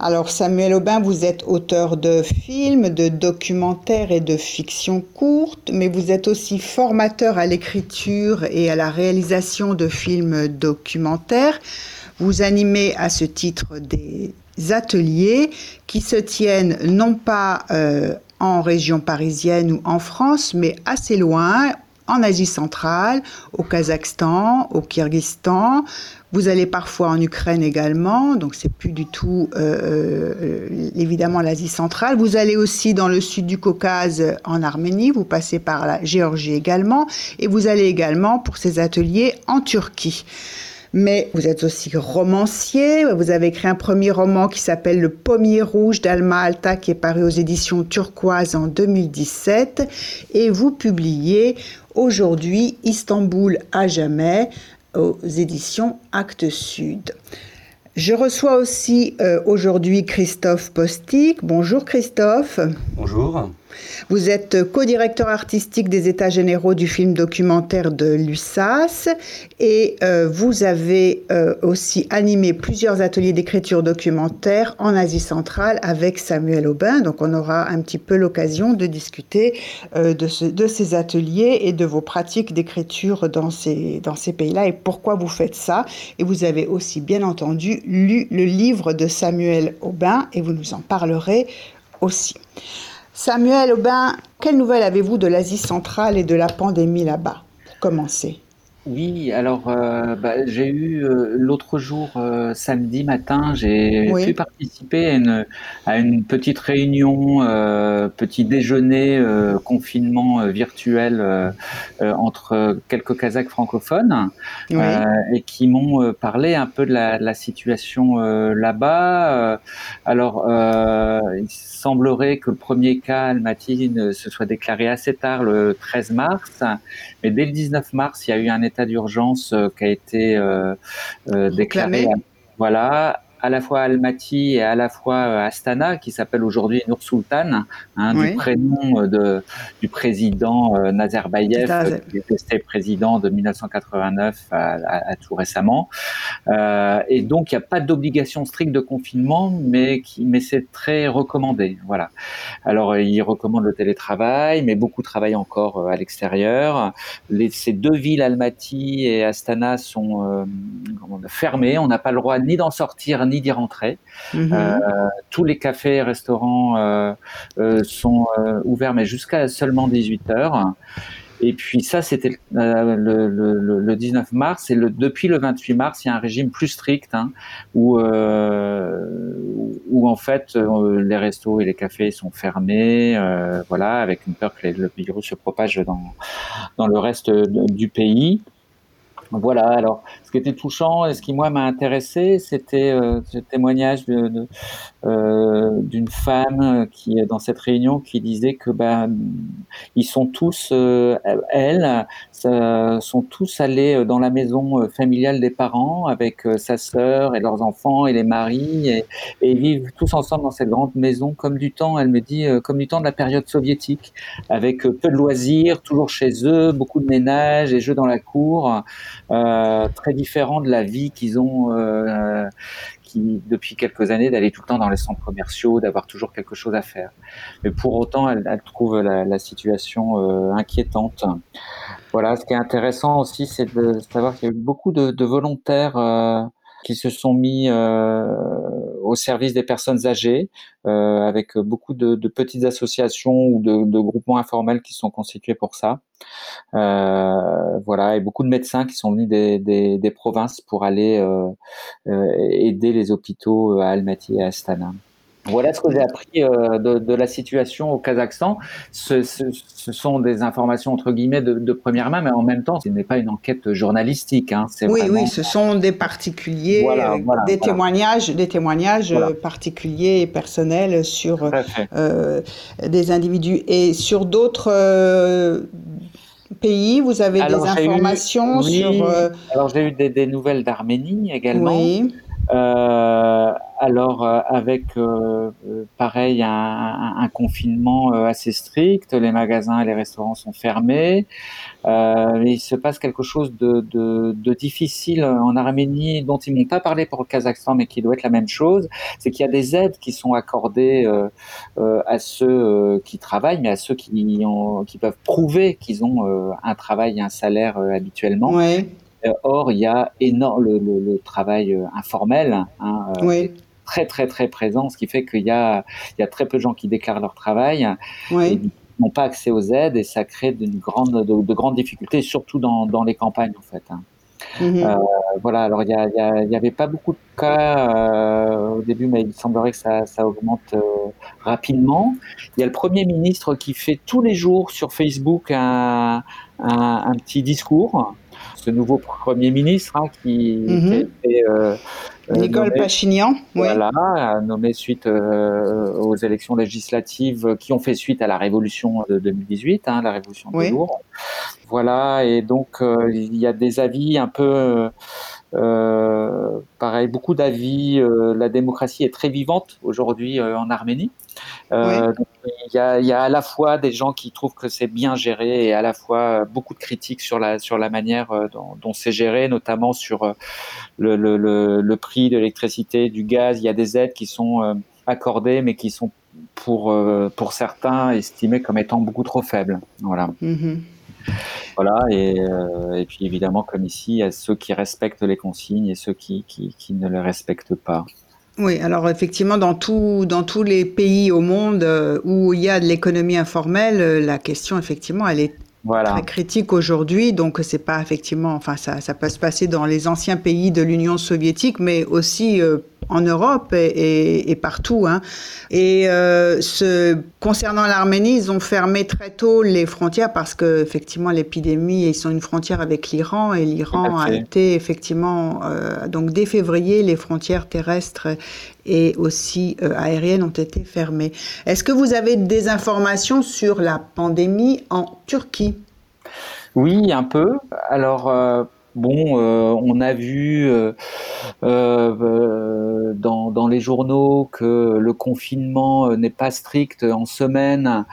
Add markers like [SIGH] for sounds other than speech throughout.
Alors Samuel Aubin, vous êtes auteur de films, de documentaires et de fiction courte, mais vous êtes aussi formateur à l'écriture et à la réalisation de films documentaires. Vous animez à ce titre des ateliers qui se tiennent non pas euh, en région parisienne ou en France, mais assez loin, en Asie centrale, au Kazakhstan, au Kyrgyzstan. Vous allez parfois en Ukraine également, donc c'est plus du tout euh, euh, évidemment l'Asie centrale. Vous allez aussi dans le sud du Caucase en Arménie, vous passez par la Géorgie également, et vous allez également pour ces ateliers en Turquie mais vous êtes aussi romancier. Vous avez écrit un premier roman qui s'appelle Le Pommier Rouge d'Alma Alta qui est paru aux éditions turquoises en 2017. Et vous publiez aujourd'hui Istanbul à jamais aux éditions Actes Sud. Je reçois aussi euh, aujourd'hui Christophe Postic. Bonjour Christophe. Bonjour. Vous êtes co-directeur artistique des États généraux du film documentaire de l'USAS et euh, vous avez euh, aussi animé plusieurs ateliers d'écriture documentaire en Asie centrale avec Samuel Aubin. Donc on aura un petit peu l'occasion de discuter euh, de, ces ateliers et de vos pratiques d'écriture dans ces pays-là et pourquoi vous faites ça. Et vous avez aussi bien entendu lu le livre de Samuel Aubin et vous nous en parlerez aussi. Samuel Aubin, quelles nouvelles avez-vous de l'Asie centrale et de la pandémie là-bas, pour commencer? Oui, alors euh, bah, j'ai eu euh, l'autre jour, euh, samedi matin, j'ai pu participer à une, à une petite réunion, petit déjeuner, confinement virtuel entre quelques Kazakhs francophones et qui m'ont parlé un peu de la, de la situation là-bas. alors, il semblerait que le premier cas Almaty se soit déclaré assez tard, le 13 mars, mais dès le 19 mars, il y a eu un état d'urgence euh, qui a été euh, euh, déclaré. Voilà, à la fois Almaty et à la fois euh, Astana, qui s'appelle aujourd'hui Nur Sultan, hein, du prénom euh, de, du président euh, Nazarbayev, qui est resté président de 1989 à, tout récemment. Euh, et donc, il n'y a pas d'obligation stricte de confinement, mais, qui, mais c'est très recommandé. Voilà. Alors, il recommande le télétravail, mais beaucoup travaillent encore à l'extérieur. ces deux villes, Almaty et Astana, sont euh, fermées. On n'a pas le droit ni d'en sortir, ni d'y rentrer. Mhm. Euh, tous les cafés et restaurants euh, euh, sont ouverts, mais jusqu'à seulement 18 heures. Et puis ça, c'était le, 19 mars. Et le, depuis le 28 mars, il y a un régime plus strict hein, où, où en fait les restos et les cafés sont fermés, voilà, avec une peur que le virus se propage dans, dans le reste du pays. Voilà, alors ce qui était touchant et ce qui moi m'a intéressé, c'était euh, ce témoignage euh, d'une femme qui dans cette réunion qui disait que ben ils sont tous euh, elles sont tous allés dans la maison familiale des parents avec sa sœur et leurs enfants et les maris et, vivent tous ensemble dans cette grande maison comme du temps elle me dit comme du temps de la période soviétique avec peu de loisirs toujours chez eux beaucoup de ménage et jeux dans la cour euh, très différent de la vie qu'ils ont euh, depuis quelques années d'aller tout le temps dans les centres commerciaux, d'avoir toujours quelque chose à faire. Mais pour autant, elle, trouve la, situation euh, inquiétante. Voilà, ce qui est intéressant aussi, c'est de savoir qu'il y a eu beaucoup de, volontaires euh, qui se sont mis euh, au service des personnes âgées, euh, avec beaucoup de, petites associations ou de, groupements informels qui sont constitués pour ça. Voilà, et beaucoup de médecins qui sont venus des, des, provinces pour aller aider les hôpitaux à Almaty et à Astana. Voilà ce que j'ai appris euh, de, la situation au Kazakhstan. Ce, sont des informations entre guillemets de, première main, mais en même temps, ce n'est pas une enquête journalistique. Hein. Oui, oui, ce sont des particuliers, euh, des, Témoignages, des témoignages euh, particuliers et personnels sur des individus. Et sur d'autres pays, vous avez des informations sur. Alors j'ai eu des, des nouvelles d'Arménie également. Oui. Euh, alors euh, avec euh, pareil un, un, confinement assez strict, les magasins et les restaurants sont fermés. Il se passe quelque chose de, de, de difficile en Arménie dont ils m'ont pas parlé pour le Kazakhstan, mais qui doit être la même chose. C'est qu'il y a des aides qui sont accordées à ceux qui travaillent, mais à ceux qui, ont, qui peuvent prouver qu'ils ont un travail et un salaire habituellement. Ouais. Euh, or, il y a énorme le, le, travail euh, informel. Hein, euh, très très très présent, ce qui fait qu'il y a, il y a très peu de gens qui déclarent leur travail. Oui. n'ont pas accès aux aides et ça crée de, grande, de, grandes difficultés, surtout dans, dans, les campagnes en fait. Hein. Mhm. voilà, alors il n'y avait pas beaucoup de cas au début, mais il semblerait que ça, ça augmente rapidement. Il y a le Premier ministre qui fait tous les jours sur Facebook un, un, un petit discours ce nouveau Premier ministre hein, qui, a été euh, euh, Nicole Pachignan, voilà, nommé suite euh, aux élections législatives qui ont fait suite à la révolution de 2018, hein, la révolution de oui. Voilà, et donc il y a des avis un peu euh, pareil, beaucoup d'avis. Euh, la démocratie est très vivante aujourd'hui euh, en Arménie. il, y a, y, a, à la fois des gens qui trouvent que c'est bien géré et à la fois beaucoup de critiques sur la, sur la manière dont, dont c'est géré, notamment sur le, le, le, le prix de l'électricité, du gaz. Il y a des aides qui sont accordées, mais qui sont pour, pour certains estimées comme étant beaucoup trop faibles. Voilà. Mm-hmm. Voilà, et, euh, et, puis évidemment, comme ici, il y a ceux qui respectent les consignes et ceux qui, qui, qui ne les respectent pas. Oui, alors effectivement, dans, tout, dans tous les pays au monde euh, où il y a de l'économie informelle, euh, la question, effectivement, elle est voilà. très critique aujourd'hui. Donc, c'est pas effectivement, enfin, ça, ça, peut se passer dans les anciens pays de l'Union soviétique, mais aussi en Europe et, et, partout. Hein. Et euh, ce, concernant l'Arménie, ils ont fermé très tôt les frontières parce que effectivement l'épidémie, ils sont une frontière avec l'Iran et l'Iran a été effectivement euh, donc dès février les frontières terrestres et aussi euh, aériennes ont été fermées. Est-ce que vous avez des informations sur la pandémie en Turquie? Oui, un peu. Alors Bon, euh, on a vu euh, euh, dans, dans, les journaux que le confinement n'est pas strict en semaine,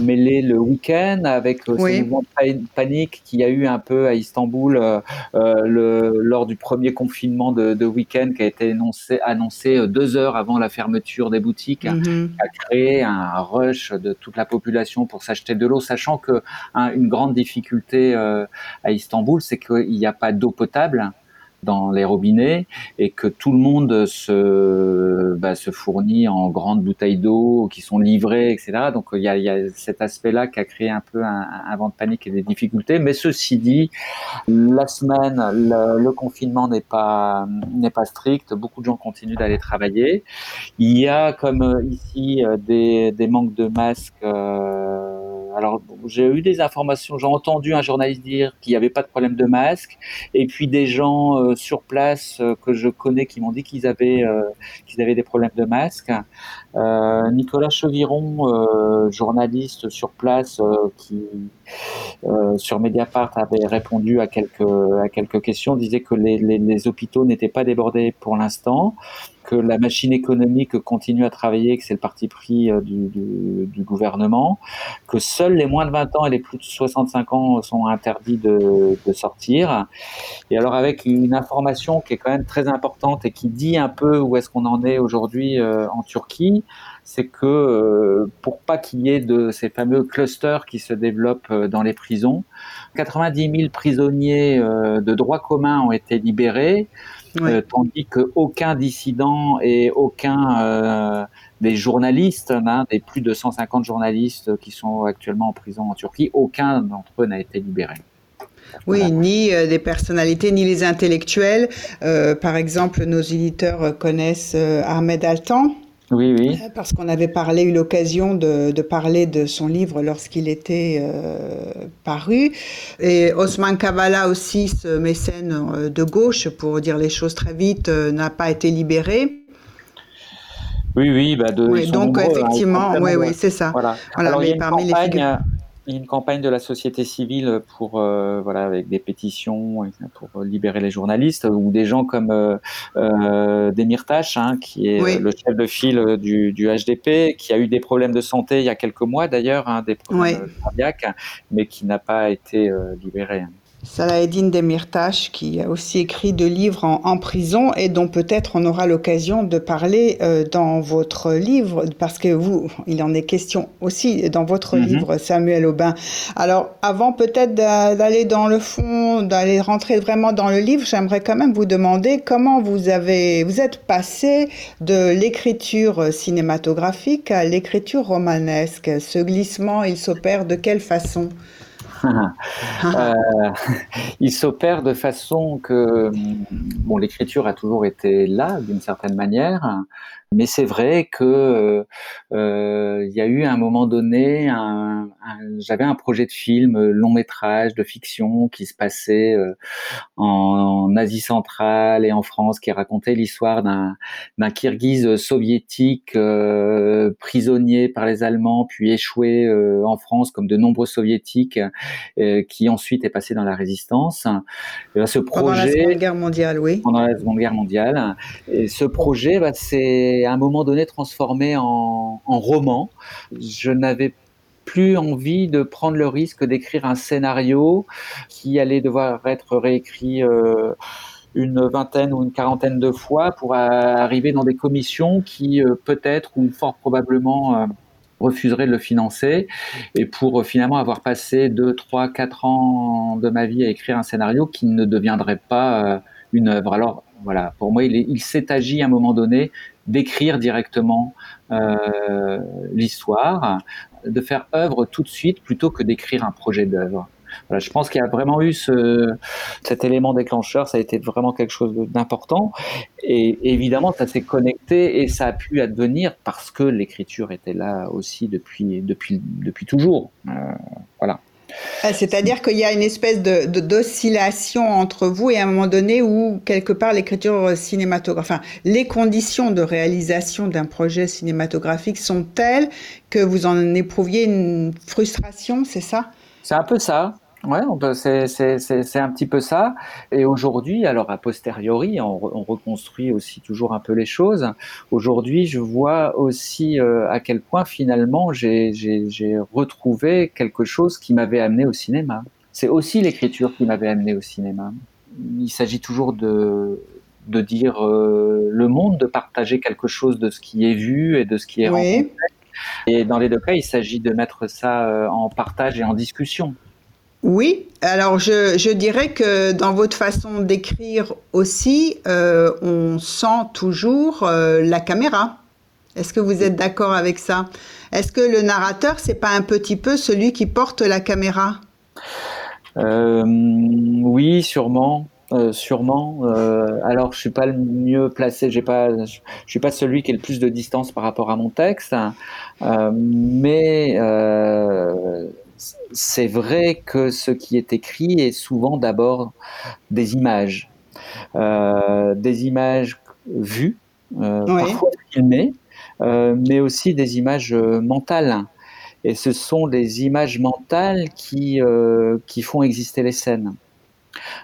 mêlé le week-end, avec ce mouvement de panique qu'il y a eu un peu à Istanbul le, lors du premier confinement de, de week-end qui a été annoncé, annoncé deux heures avant la fermeture des boutiques, mm-hmm. a créé un rush de toute la population pour s'acheter de l'eau, sachant que une grande difficulté à Istanbul, c'est qu'il y a pas d'eau potable dans les robinets et que tout le monde se, bah, se fournit en grandes bouteilles d'eau qui sont livrées, etc. Donc il y a, y a, cet aspect-là qui a créé un peu un, vent de panique et des difficultés. Mais ceci dit, la semaine, le, confinement n'est pas n'est pas strict. Beaucoup de gens continuent d'aller travailler. Il y a comme ici des, des manques de masques. Euh, alors, j'ai eu des informations, j'ai entendu un journaliste dire qu'il n'y avait pas de problème de masque, et puis des gens euh, sur place euh, que je connais qui m'ont dit qu'ils avaient, euh, qu'ils avaient des problèmes de masque. Nicolas Cheviron, journaliste sur place, qui sur Mediapart avait répondu à quelques, à quelques questions, disait que les hôpitaux n'étaient pas débordés pour l'instant que la machine économique continue à travailler, que c'est le parti pris euh, du, gouvernement, que seuls les moins de 20 ans et les plus de 65 ans sont interdits de, de, sortir. Et alors avec une information qui est quand même très importante et qui dit un peu où est-ce qu'on en est aujourd'hui euh, en Turquie, c'est que euh, pour pas qu'il y ait de ces fameux clusters qui se développent dans les prisons, 90 000 prisonniers de droit commun ont été libérés. Euh, tandis qu'aucun dissident et aucun euh, des journalistes, hein, des plus de 150 journalistes qui sont actuellement en prison en Turquie, aucun d'entre eux n'a été libéré. Oui, ni euh, des personnalités, ni les intellectuels. par exemple, nos éditeurs connaissent Ahmed Altan, Oui, oui. Parce qu'on avait parlé, eu l'occasion de, parler de son livre lorsqu'il était paru. Et Osman Kavala aussi, ce mécène de gauche, pour dire les choses très vite, n'a pas été libéré. Oui, oui, bah de, donc hein, effectivement, oui, oui, c'est ça. Voilà. Alors, il y a une campagne de la société civile pour euh, voilà avec des pétitions pour libérer les journalistes ou des gens comme euh, euh Demirtas hein, qui est le chef de file du, du, HDP qui a eu des problèmes de santé il y a quelques mois d'ailleurs hein, des problèmes cardiaques mais qui n'a pas été euh, libéré. Salah-Eddin Demirtas, qui a aussi écrit deux livres en, prison et dont peut-être on aura l'occasion de parler euh, dans votre livre, parce que vous, il en est question aussi dans votre mhm. livre, Samuel Aubin. Alors, avant peut-être d'aller dans le fond, d'aller rentrer vraiment dans le livre, j'aimerais quand même vous demander comment vous avez, vous êtes passé de l'écriture cinématographique à l'écriture romanesque. Ce glissement, il s'opère de quelle façon? Euh, il s'opère de façon que bon, l'écriture a toujours été là d'une certaine manière, mais c'est vrai que euh, il y a eu à un moment donné, j'avais un projet de film long métrage de fiction qui se passait euh, en, Asie centrale et en France, qui racontait l'histoire d'un d'un Kirghiz soviétique euh, prisonnier par les Allemands, puis échoué euh, en France comme de nombreux soviétiques, qui ensuite est passé dans la résistance. Ce projet pendant la Seconde Guerre mondiale, oui. Pendant la Seconde Guerre mondiale. Et ce projet, bah, c'est à un moment donné transformé en, roman. Je n'avais plus envie de prendre le risque d'écrire un scénario qui allait devoir être réécrit euh, une vingtaine ou une quarantaine de fois pour arriver dans des commissions qui euh, peut-être ou fort probablement euh, refuseraient de le financer et pour finalement avoir passé deux, trois, quatre ans de ma vie à écrire un scénario qui ne deviendrait pas une œuvre. Alors voilà, pour moi, il, il s'est agi à un moment donné d'écrire directement euh, l'histoire, de faire œuvre tout de suite plutôt que d'écrire un projet d'œuvre. Voilà, je pense qu'il y a vraiment eu ce, cet élément déclencheur, ça a été vraiment quelque chose d'important. Et évidemment, ça s'est connecté et ça a pu advenir parce que l'écriture était là aussi depuis, depuis, depuis toujours. Euh, voilà. Ah, c'est-à-dire qu'il y a une espèce de, d'oscillation entre vous et à un moment donné où quelque part l'écriture cinématographique, enfin les conditions de réalisation d'un projet cinématographique sont telles que vous en éprouviez une frustration, c'est ça? C'est un peu ça. Ouais, c'est un petit peu ça. Et aujourd'hui, alors a posteriori, on, reconstruit aussi toujours un peu les choses. Aujourd'hui, je vois aussi euh, à quel point finalement j'ai retrouvé quelque chose qui m'avait amené au cinéma. C'est aussi l'écriture qui m'avait amené au cinéma. Il s'agit toujours de, de dire euh, le monde, de partager quelque chose de ce qui est vu et de ce qui est rencontré. Et dans les deux cas, il s'agit de mettre ça euh, en partage et en discussion. Oui, alors je, dirais que dans votre façon d'écrire aussi, euh, on sent toujours euh, la caméra. Est-ce que vous êtes d'accord avec ça? Est-ce que le narrateur, c'est pas un petit peu celui qui porte la caméra? Euh, Oui, sûrement. sûrement. alors, je suis pas le mieux placé. Pas, je, suis pas celui qui a le plus de distance par rapport à mon texte, mais c'est vrai que ce qui est écrit est souvent d'abord des images, euh, des images vues, euh, parfois filmées, euh, mais aussi des images mentales. Et ce sont des images mentales qui, qui font exister les scènes,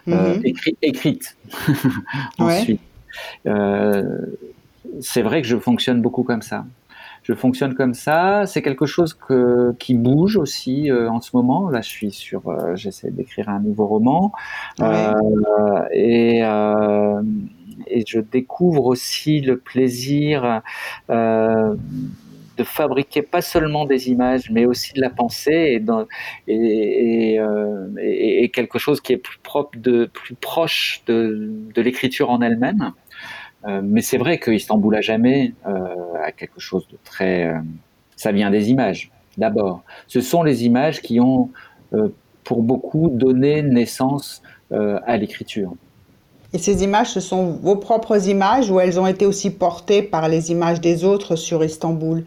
mhm. écrites [LAUGHS] ensuite. c'est vrai que je fonctionne beaucoup comme ça je fonctionne comme ça. C'est quelque chose que, qui bouge aussi euh, en ce moment. Là, je suis sur, euh, j'essaie d'écrire un nouveau roman euh, et, et je découvre aussi le plaisir de fabriquer pas seulement des images, mais aussi de la pensée et, dans, et, et, et, quelque chose qui est plus propre, de plus proche de, de l'écriture en elle-même. Euh, mais c'est vrai qu'Istanbul à jamais euh, a quelque chose de très. Euh, ça vient des images, d'abord. Ce sont les images qui ont, pour beaucoup, donné naissance à l'écriture. Et ces images, ce sont vos propres images ou elles ont été aussi portées par les images des autres sur Istanbul?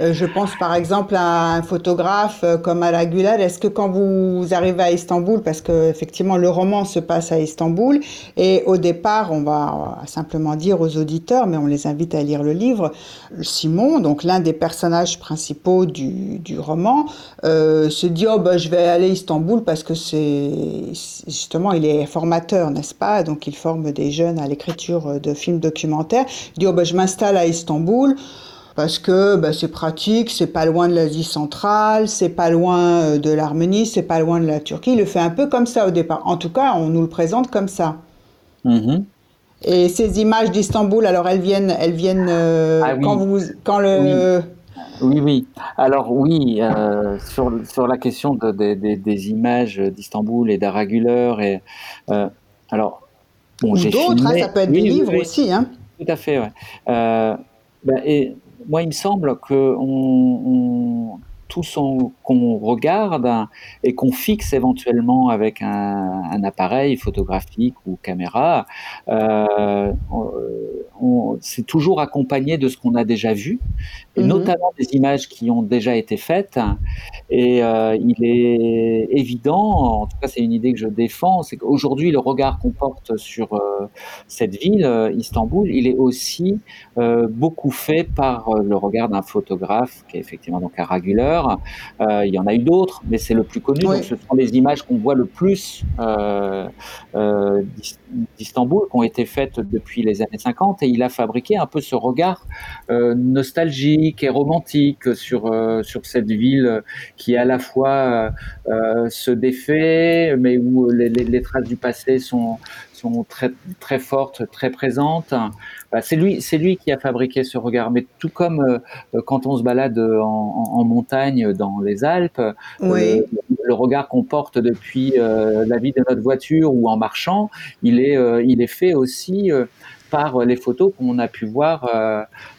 Je pense par exemple à un photographe euh, comme Ala Gulal. Est-ce que quand vous arrivez à Istanbul, parce que effectivement le roman se passe à Istanbul, et au départ, on va simplement dire aux auditeurs, mais on les invite à lire le livre, Simon, donc l'un des personnages principaux du, du roman, euh, se dit oh ben je vais aller à Istanbul parce que c'est justement il est formateur, n'est-ce pas? Donc il forme des jeunes à l'écriture de films documentaires. Il dit oh ben je m'installe à Istanbul parce que bah, c'est pratique, c'est pas loin de l'Asie centrale, c'est pas loin euh, de l'Arménie, c'est pas loin de la Turquie. Il le fait un peu comme ça au départ. En tout cas, on nous le présente comme ça. Mm-hmm. Et ces images d'Istanbul, alors elles viennent, elles viennent euh, ah quand vous, quand le. Oui. Oui, Alors oui, euh, sur, sur la question des images d'Istanbul et d'Araguler, et alors bon, j'ai d'autres, hein, ça peut être des livres aussi, hein. Tout à fait, ouais. Ben, et moi, il me semble que tout son qu'on regarde et qu'on fixe éventuellement avec un, appareil photographique ou caméra, euh, c'est toujours accompagné de ce qu'on a déjà vu, et mhm. notamment des images qui ont déjà été faites. Et euh, il est évident, en tout cas c'est une idée que je défends, c'est qu'aujourd'hui le regard qu'on porte sur euh, cette ville, Istanbul, il est aussi beaucoup fait par le regard d'un photographe qui est effectivement donc un raguleur. Euh, il y en a eu d'autres, mais c'est le plus connu. Donc, ce sont les images qu'on voit le plus euh, euh, d'Istanbul, qui ont été faites depuis les années 50. Et il a fabriqué un peu ce regard nostalgique et romantique sur, sur cette ville qui à la fois se défait, mais où les, les traces du passé sont, sont très, très fortes, très présentes. Bah, c'est lui, c'est lui qui a fabriqué ce regard. Mais tout comme euh, quand on se balade en, montagne dans les Alpes, euh, le regard qu'on porte depuis euh, la vie de notre voiture ou en marchant, il est, il est fait aussi par les photos qu'on a pu voir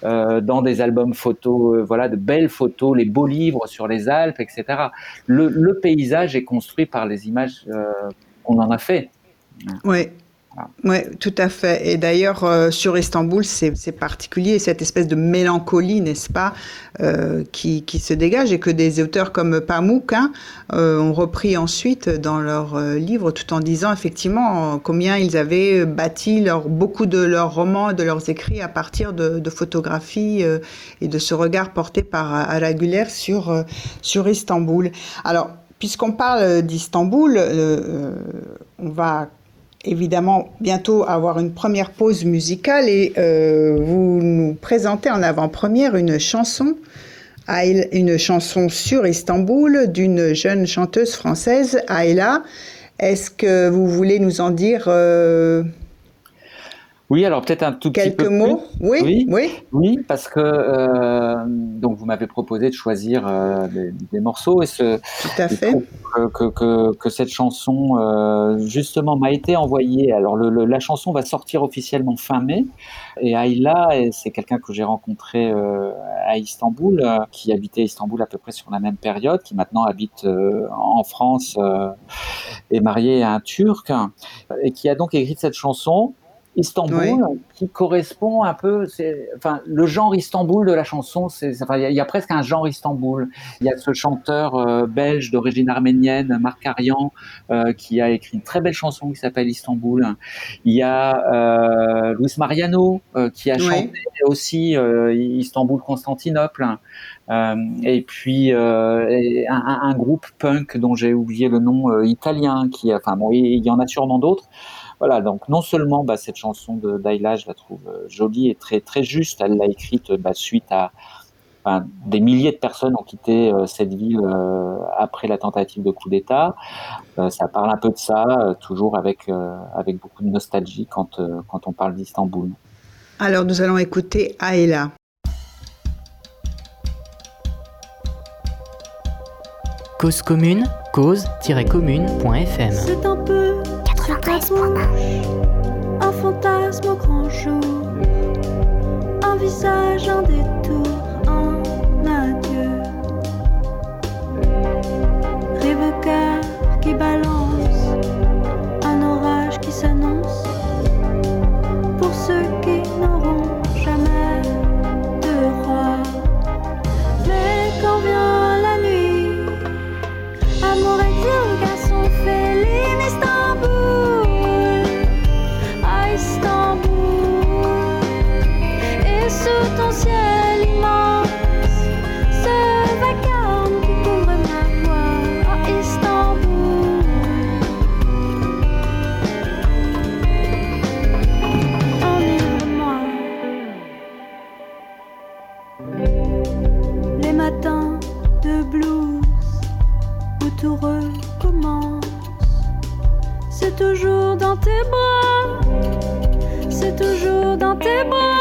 dans des albums photos, voilà, de belles photos, les beaux livres sur les Alpes, etc. Le, paysage est construit par les images qu'on en a fait. Oui, oui, tout à fait. Et d'ailleurs, euh, sur Istanbul, c'est particulier, cette espèce de mélancolie, n'est-ce pas, euh, qui, se dégage et que des auteurs comme Pamuk hein, euh, ont repris ensuite dans leurs livres, tout en disant effectivement combien ils avaient bâti beaucoup de leurs romans et de leurs écrits à partir de, photographies et de ce regard porté par Araguler sur Istanbul. Alors, puisqu'on parle d'Istanbul, on va évidemment bientôt avoir une première pause musicale et euh, vous nous présentez en avant-première une chanson, une chanson sur Istanbul d'une jeune chanteuse française, Ayla. Est-ce que vous voulez nous en dire euh, oui, alors peut-être un tout petit peu. Quelques mots oui, oui, oui. parce que euh, donc vous m'avez proposé de choisir euh, des, morceaux et ce. Tout à fait. Que, que, que, cette chanson euh, justement m'a été envoyée. Alors le, la chanson va sortir officiellement fin mai et Ayla, c'est quelqu'un que j'ai rencontré à Istanbul, qui habitait à Istanbul à peu près sur la même période, qui maintenant habite en France, est marié à un Turc et qui a donc écrit cette chanson Istanbul, qui correspond un peu, enfin, le genre Istanbul de la chanson, c'est, enfin, il y, a presque un genre Istanbul. Il y a ce chanteur euh, belge d'origine arménienne, Marc Arian, euh, qui a écrit une très belle chanson qui s'appelle Istanbul. Il y a euh, Luis Mariano, euh, qui a chanté aussi Istanbul-Constantinople. et puis un, un, groupe punk dont j'ai oublié le nom italien, qui, enfin bon, il y en a sûrement d'autres. Voilà, donc non seulement bah, cette chanson de Daila, je la trouve euh, jolie et très très juste. Elle l'a écrite bah, suite à des milliers de personnes ont quitté euh, cette ville euh, après la tentative de coup d'État. ça parle un peu de ça, toujours avec avec beaucoup de nostalgie quand quand on parle d'Istanbul. Alors nous allons écouter Aïla. Cause commune, cause-commune.fm. C'est un peu un fantasme au grand jour, un visage, un détour, un adieu. Rêve qui balance, un orage qui s'annonce, 这不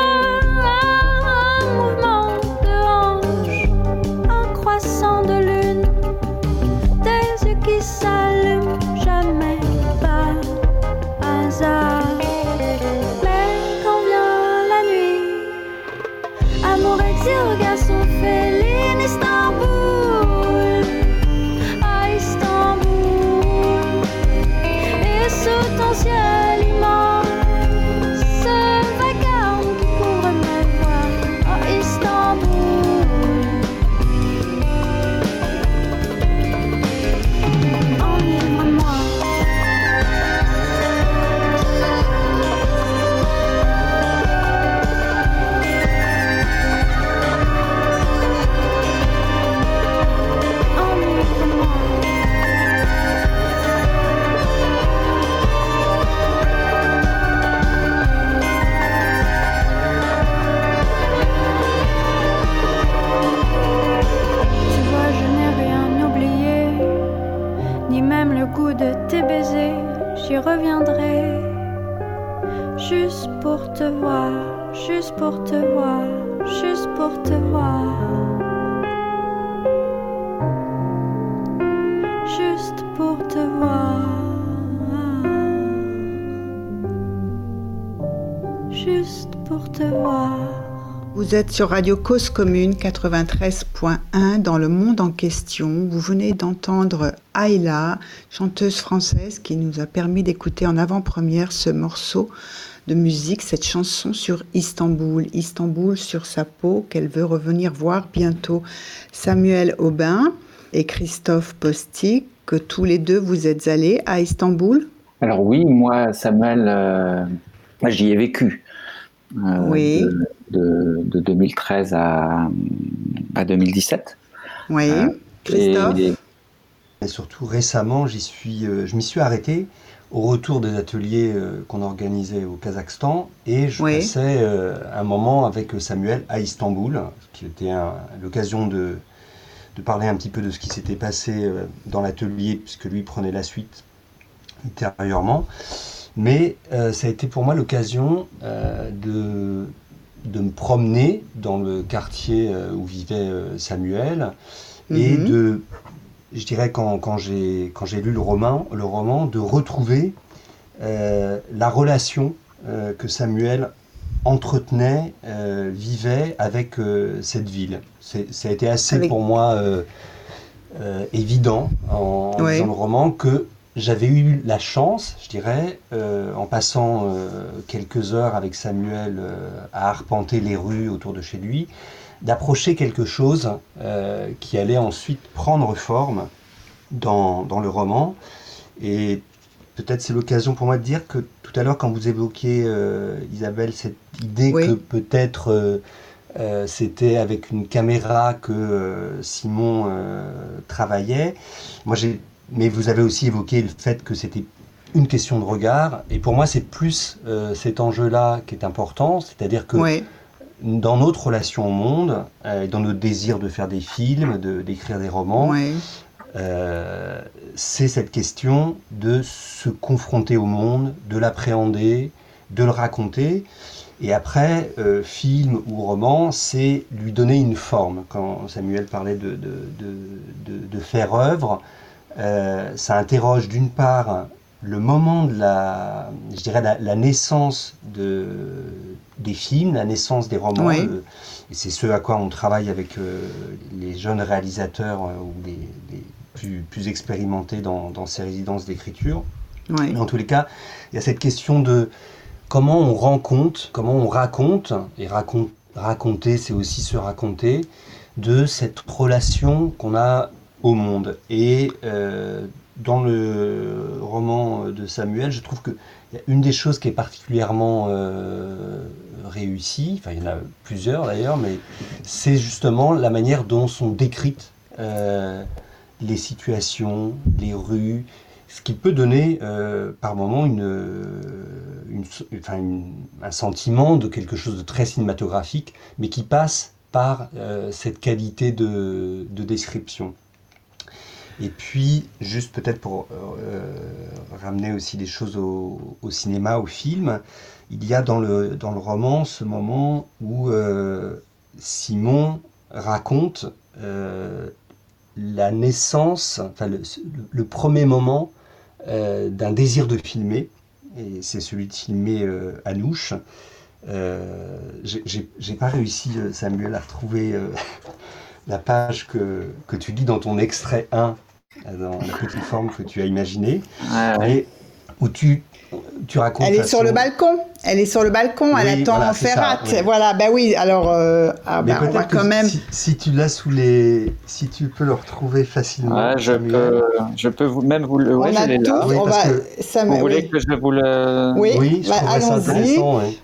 Vous êtes sur Radio Cause Commune 93.1 dans le monde en question. Vous venez d'entendre Ayla, chanteuse française qui nous a permis d'écouter en avant-première ce morceau de musique, cette chanson sur Istanbul. Istanbul sur sa peau qu'elle veut revenir voir bientôt. Samuel Aubin et Christophe Postic, que tous les deux vous êtes allés à Istanbul? Alors oui, moi, Samuel, euh, j'y ai vécu. Euh, Oui. De, de- de 2013 à, à 2017. Oui. Euh, Christophe Et- Et surtout récemment, j'y suis, euh, je m'y suis arrêté au retour des ateliers euh, qu'on organisait au Kazakhstan et je Oui. passais euh, un moment avec Samuel à Istanbul, qui était un- l'occasion de, de parler un petit peu de ce qui s'était passé dans l'atelier puisque lui prenait la suite ultérieurement. Mais euh, ça a été pour moi l'occasion euh, de, de me promener dans le quartier euh, où vivait Samuel et Mhm. de, je dirais quand, quand j'ai lu le roman, le roman, de retrouver euh, la relation que Samuel entretenait, vivait avec cette ville. Ça a été assez Avec- pour moi évident en, en lisant le roman que j'avais eu la chance, je dirais, euh, en passant euh, quelques heures avec Samuel euh, à arpenter les rues autour de chez lui, d'approcher quelque chose qui allait ensuite prendre forme dans, dans le roman. Et peut-être c'est l'occasion pour moi de dire que tout à l'heure, quand vous évoquiez, Isabelle, cette idée Oui. que peut-être euh, c'était avec une caméra que euh, Simon euh, travaillait, moi j'ai mais vous avez aussi évoqué le fait que c'était une question de regard. Et pour moi, c'est plus euh, cet enjeu-là qui est important. C'est-à-dire que Oui. dans notre relation au monde, euh, dans notre désir de faire des films, de- d'écrire des romans, Oui. euh, c'est cette question de se confronter au monde, de l'appréhender, de le raconter. Et après, film ou roman, c'est lui donner une forme. Quand Samuel parlait de- de- de faire œuvre, euh, ça interroge d'une part le moment de la, je dirais la, la naissance de, des films, la naissance des romans. Oui. le- et c'est ce à quoi on travaille avec euh, les jeunes réalisateurs euh, ou les, les plus, plus expérimentés dans, dans ces résidences d'écriture. Oui. Mais en tous les cas, il y a cette question de comment on rend compte, comment on raconte, et raconte, raconter, c'est aussi se raconter, de cette relation qu'on a au monde. Et euh, dans le roman de Samuel, je trouve a une des choses qui est particulièrement euh, réussie, enfin il y en a plusieurs d'ailleurs, mais c'est justement la manière dont sont décrites euh, les situations, les rues, ce qui peut donner par moment une, une- enfin, un sentiment de quelque chose de très cinématographique, mais qui passe par cette qualité de description. Et puis, juste peut-être pour euh, ramener aussi des choses au, cinéma, au film, il y a dans le, dans le roman ce moment où euh, Simon raconte euh, la naissance, enfin le, premier moment d'un désir de filmer, et c'est celui de filmer Anouche. J'ai pas réussi, Samuel, à retrouver [LAUGHS] la page que, que, tu lis dans ton extrait 1, dans la petite forme que tu as imaginée, et où tu, tu racontes. Elle est sur le balcon. Elle est sur le balcon, elle attend voilà, Ferrat. Voilà, ben oui, alors euh, ah, ben, on va quand même. Si, tu l'as sous les. Si tu peux le retrouver facilement. je, peux, je peux vous, même vous le. On a tout. on va, ça, vous voulez que je vous le. Oui, oui bah, allons-y.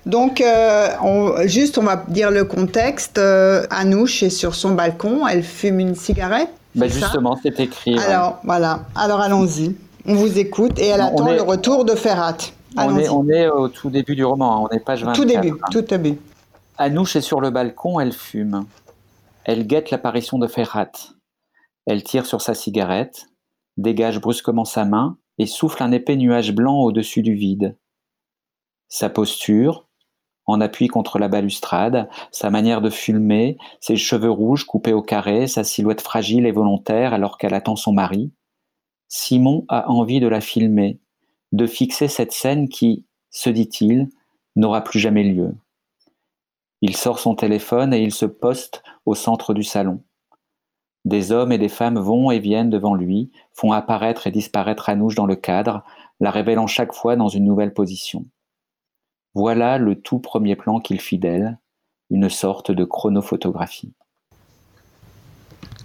Donc, euh, on, juste, on va dire le contexte. Euh, Anouche est sur son balcon, elle fume une cigarette. Bah justement, c'est écrit. Alors, voilà. Alors, allons-y. On vous écoute et elle attend le retour de Ferrat. On est, on est, au tout début du roman, hein. on est page 24. Tout début, tout début. Anouche est sur le balcon, elle fume. Elle guette l'apparition de Ferrat. Elle tire sur sa cigarette, dégage brusquement sa main et souffle un épais nuage blanc au-dessus du vide. Sa posture, en appui contre la balustrade, sa manière de fumer, ses cheveux rouges coupés au carré, sa silhouette fragile et volontaire alors qu'elle attend son mari. Simon a envie de la filmer, de fixer cette scène qui, se dit-il, n'aura plus jamais lieu. Il sort son téléphone et il se poste au centre du salon. Des hommes et des femmes vont et viennent devant lui, font apparaître et disparaître Anouche dans le cadre, la révélant chaque fois dans une nouvelle position. Voilà le tout premier plan qu'il fit d'elle, une sorte de chronophotographie.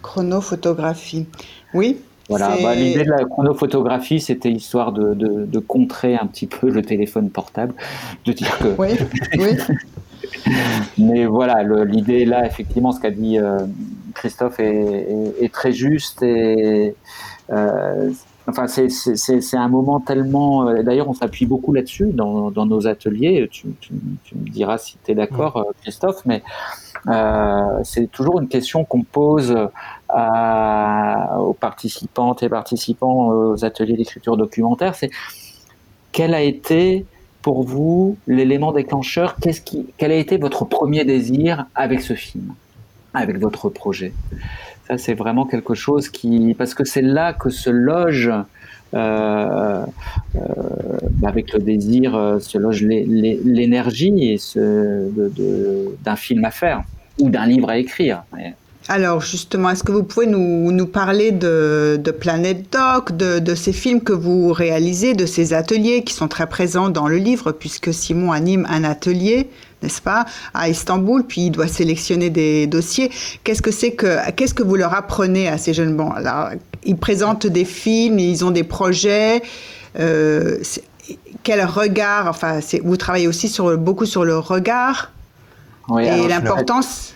Chronophotographie. Oui, voilà, bah, l'idée de la chronophotographie, c'était histoire de, de, contrer un petit peu le téléphone portable, de dire que. Oui, oui. [LAUGHS] Mais voilà, l'idée là, effectivement, ce qu'a dit euh, Christophe est, est, très juste et. Euh, enfin, c'est un moment tellement. Euh, d'ailleurs, on s'appuie beaucoup là-dessus dans, dans, nos ateliers. Tu, tu, tu, me diras si tu es d'accord, mm. Christophe, mais euh, c'est toujours une question qu'on pose aux participantes et participants aux ateliers d'écriture documentaire, c'est quel a été pour vous l'élément déclencheur? Qu'est-ce qui, Quel a été votre premier désir avec ce film, avec votre projet? Ça, c'est vraiment quelque chose qui, parce que c'est là que se loge euh, euh, avec le désir euh, se loge l'énergie d'un film à faire ou d'un livre à écrire. Alors justement, est-ce que vous pouvez nous, nous parler de, de Planète Doc, de, de, ces films que vous réalisez, de ces ateliers qui sont très présents dans le livre, puisque Simon anime un atelier, n'est-ce pas, à Istanbul, puis il doit sélectionner des dossiers. Qu'est-ce que c'est que, qu'est-ce que vous leur apprenez à ces jeunes? Bons Alors, ils présentent des films, ils ont des projets. Euh, quel regard Enfin, vous travaillez aussi sur beaucoup sur le regard et l'importance.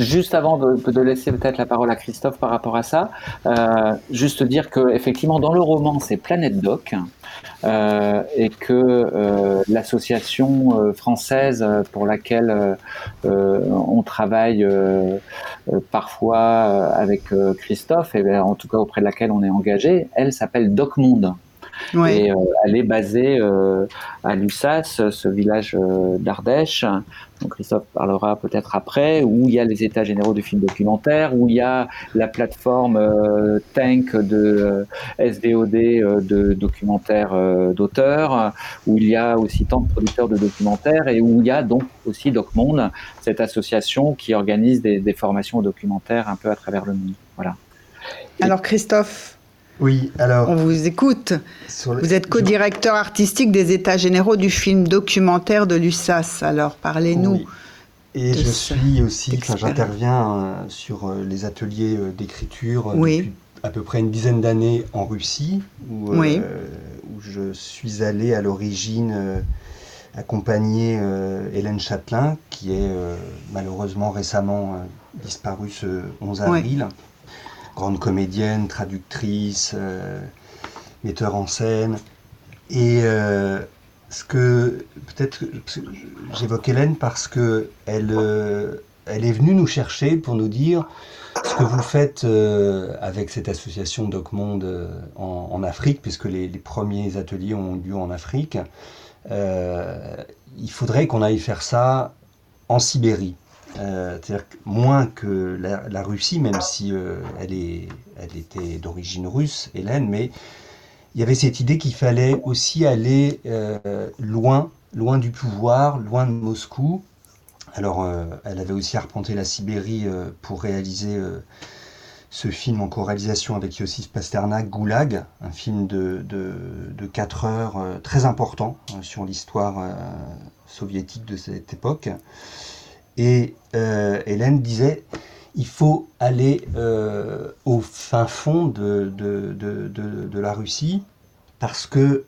Juste avant de, laisser peut-être la parole à Christophe par rapport à ça, euh, juste dire que effectivement dans le roman c'est Planète Doc euh, et que euh, l'association française pour laquelle on travaille parfois avec Christophe et en tout cas auprès de laquelle on est engagé, elle s'appelle Doc Et elle est basée à Lussas, ce village d'Ardèche, Christophe parlera peut-être après, où il y a les états généraux du film documentaire, où il y a la plateforme euh, Tank de euh, SVOD euh, de documentaires d'auteurs, où il y a aussi tant de producteurs de documentaires et où il y a donc aussi DocMonde, cette association qui organise des, formations documentaires un peu à travers le monde. Voilà. Alors Christophe, oui, alors. On vous écoute. Vous êtes co-directeur artistique des États généraux du film documentaire de l'USAS. Alors, parlez-nous. Et je suis aussi, enfin, j'interviens euh, sur euh, les ateliers euh, d'écriture depuis à peu près une dizaine d'années en Russie, où, où, je suis allé à l'origine accompagner Hélène Châtelain, qui est malheureusement récemment disparue ce 11 avril grande comédienne, traductrice, euh, metteur en scène. Et euh, ce que peut-être j'évoque Hélène parce que elle, euh, elle est venue nous chercher pour nous dire ce que vous faites avec cette association DocMonde en, Afrique, puisque les, premiers ateliers ont lieu en Afrique, il faudrait qu'on aille faire ça en Sibérie. C'est-à-dire moins que la, Russie, même si elle, est, elle était d'origine russe, Hélène, mais il y avait cette idée qu'il fallait aussi aller loin, loin du pouvoir, loin de Moscou, alors, euh, elle avait aussi arpenté la Sibérie euh, pour réaliser euh, ce film en co-réalisation avec Yossif Pasternak, Goulag, un film de, de, 4 heures très important sur l'histoire soviétique de cette époque. Et Hélène disait, il faut aller au fin fond de, de, la Russie, parce que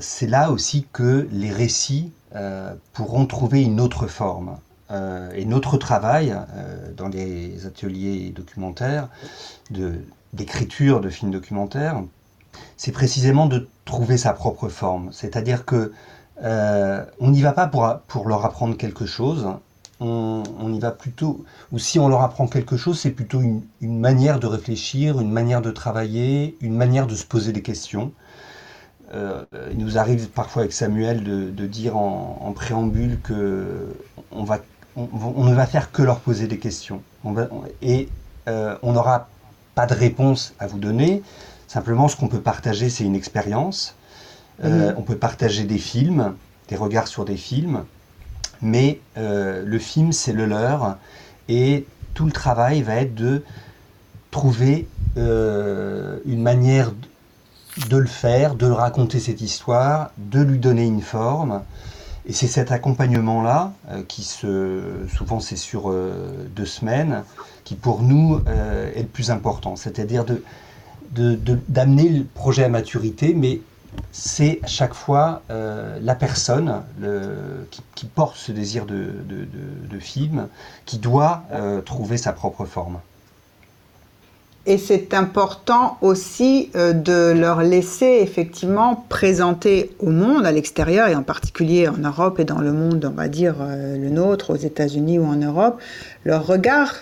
c'est là aussi que les récits euh, pourront trouver une autre forme. Euh, et notre travail euh, dans les ateliers documentaires, d'écriture de, films documentaires, c'est précisément de trouver sa propre forme. C'est-à-dire que on n'y va pas pour, leur apprendre quelque chose, on, y va plutôt, ou si on leur apprend quelque chose, c'est plutôt une, manière de réfléchir, une manière de travailler, une manière de se poser des questions. Euh, il nous arrive parfois avec Samuel de, dire en, préambule que on, ne va faire que leur poser des questions. et euh, on n'aura pas de réponse à vous donner. Simplement, ce qu'on peut partager, c'est une expérience. Euh, mhm. On peut partager des films, des regards sur des films. Mais le film, c'est le leur. Et tout le travail va être de trouver une manière de le faire, de raconter cette histoire, de lui donner une forme. Et c'est cet accompagnement-là, euh, qui se, souvent c'est sur euh, deux semaines, qui pour nous euh, est le plus important. C'est-à-dire de, d'amener le projet à maturité, mais c'est à chaque fois la personne qui, porte ce désir de, de film qui doit trouver sa propre forme. Et c'est important aussi euh, de leur laisser effectivement présenter au monde, à l'extérieur, et en particulier en Europe et dans le monde, on va dire euh, le nôtre, aux États-Unis ou en Europe, leur regard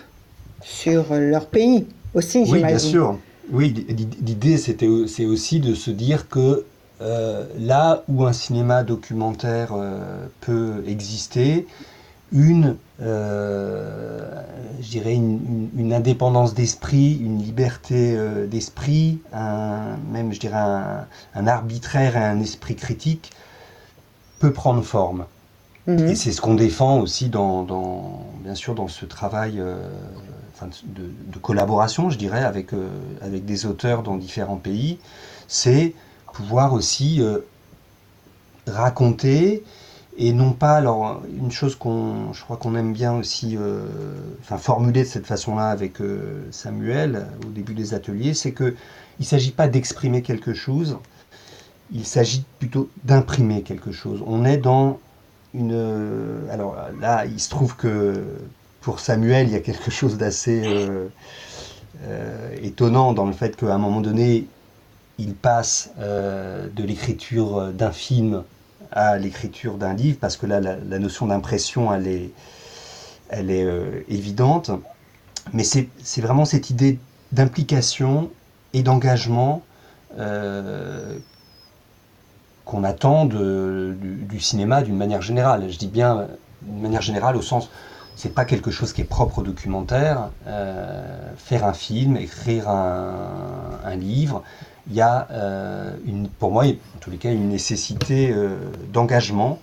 sur leur pays aussi, j'imagine. Oui, bien sûr. Oui, l'idée, c'est aussi de se dire que euh, là où un cinéma documentaire peut exister, une, euh, je dirais une, indépendance d'esprit, une liberté euh, d'esprit, même je dirais un, arbitraire et un esprit critique peut prendre forme. Mhm. Et c'est ce qu'on défend aussi dans, bien sûr dans ce travail euh, de, collaboration, je dirais, avec, avec des auteurs dans différents pays, c'est pouvoir aussi raconter et non pas, alors une chose qu'on, je crois qu'on aime bien aussi, euh, enfin formuler de cette façon-là avec euh, Samuel au début des ateliers, c'est que il s'agit pas d'exprimer quelque chose, il s'agit plutôt d'imprimer quelque chose. On est dans une, euh, alors là, il se trouve que pour Samuel, il y a quelque chose d'assez étonnant dans le fait qu'à un moment donné, il passe de l'écriture d'un film à l'écriture d'un livre, parce que là, la, notion d'impression, elle est, euh, évidente. Mais c'est vraiment cette idée d'implication et d'engagement euh, qu'on attend du, cinéma d'une manière générale. Je dis bien d'une manière générale au sens, c'est pas quelque chose qui est propre au documentaire. Euh, faire un film, écrire un livre, il y a euh, une, pour moi, en tous les cas, une nécessité euh, d'engagement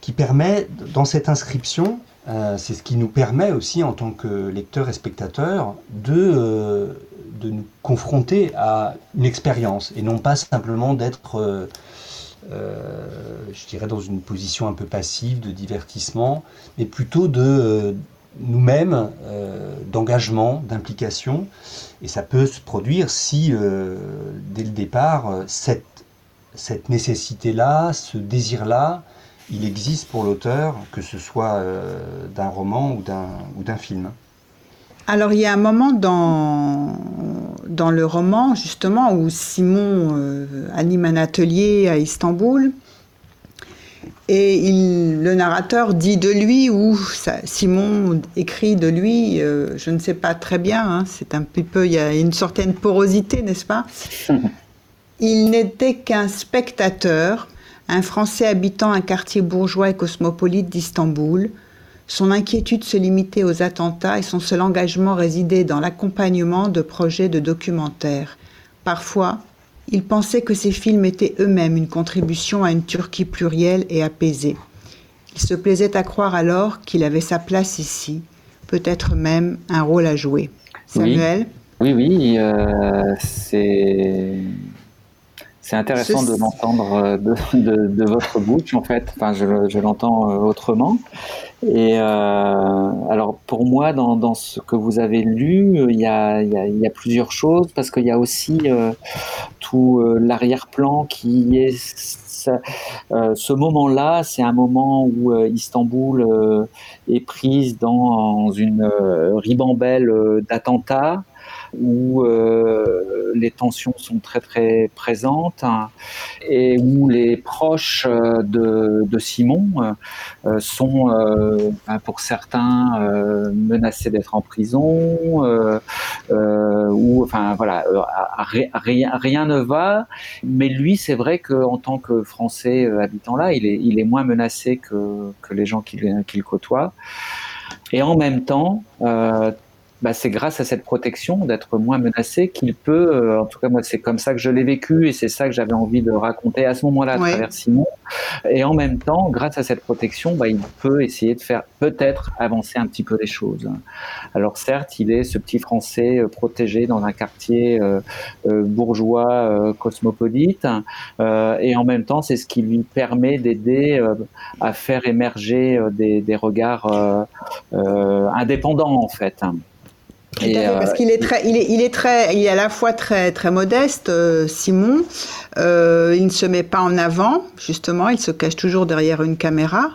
qui permet, dans cette inscription, euh, c'est ce qui nous permet aussi, en tant que lecteurs et spectateurs, de, de nous confronter à une expérience et non pas simplement d'être, je dirais, dans une position un peu passive de divertissement, mais plutôt de nous-mêmes euh, d'engagement, d'implication. Et ça peut se produire si, euh, dès le départ, euh, cette, cette nécessité-là, ce désir-là, il existe pour l'auteur, que ce soit d'un roman ou d'un film. Alors il y a un moment dans, dans le roman, justement, où Simon anime un atelier à Istanbul Et il, le narrateur dit de lui, ou Simon écrit de lui, euh, je ne sais pas très bien, hein, c'est un petit peu, il y a une certaine porosité, n'est-ce pas? [LAUGHS] Il n'était qu'un spectateur, un Français habitant un quartier bourgeois et cosmopolite d'Istanbul. Son inquiétude se limitait aux attentats et son seul engagement résidait dans l'accompagnement de projets de documentaires. Parfois, il pensait que ces films étaient eux-mêmes une contribution à une Turquie plurielle et apaisée. Il se plaisait à croire alors qu'il avait sa place ici, peut-être même un rôle à jouer. Samuel? Oui, oui, euh, c'est. C'est intéressant de l'entendre euh, [LAUGHS] de, votre bouche, en fait. Enfin, je, l'entends euh, autrement. Et alors, pour moi, dans, ce que vous avez lu, il y a, plusieurs choses, parce qu'il y a aussi tout l'arrière-plan qui est ce moment-là, c'est un moment où Istanbul est prise dans une ribambelle d'attentats où euh, les tensions sont très très présentes hein, et où les proches euh, de, Simon euh, sont ben, pour certains menacés d'être en prison ou enfin voilà rien, ne va. Mais lui c'est vrai qu'en tant que Français habitant là il est, moins menacé que, les gens qu'il qu côtoie. Et en même temps, bah, c'est grâce à cette protection d'être moins menacé qu'il peut, euh, en tout cas moi c'est comme ça que je l'ai vécu et c'est ça que j'avais envie de raconter à ce moment-là à travers Simon. Et en même temps, grâce à cette protection, bah, il peut essayer de faire peut-être avancer un petit peu les choses. Alors certes, il est ce petit Français euh, protégé dans un quartier euh, bourgeois cosmopolite et en même temps c'est ce qui lui permet d'aider à faire émerger des, des regards indépendants en fait. Parce qu'il est très, il est, il est très, il est à la fois très, très modeste, euh, Simon. Euh, il ne se met pas en avant, justement. Il se cache toujours derrière une caméra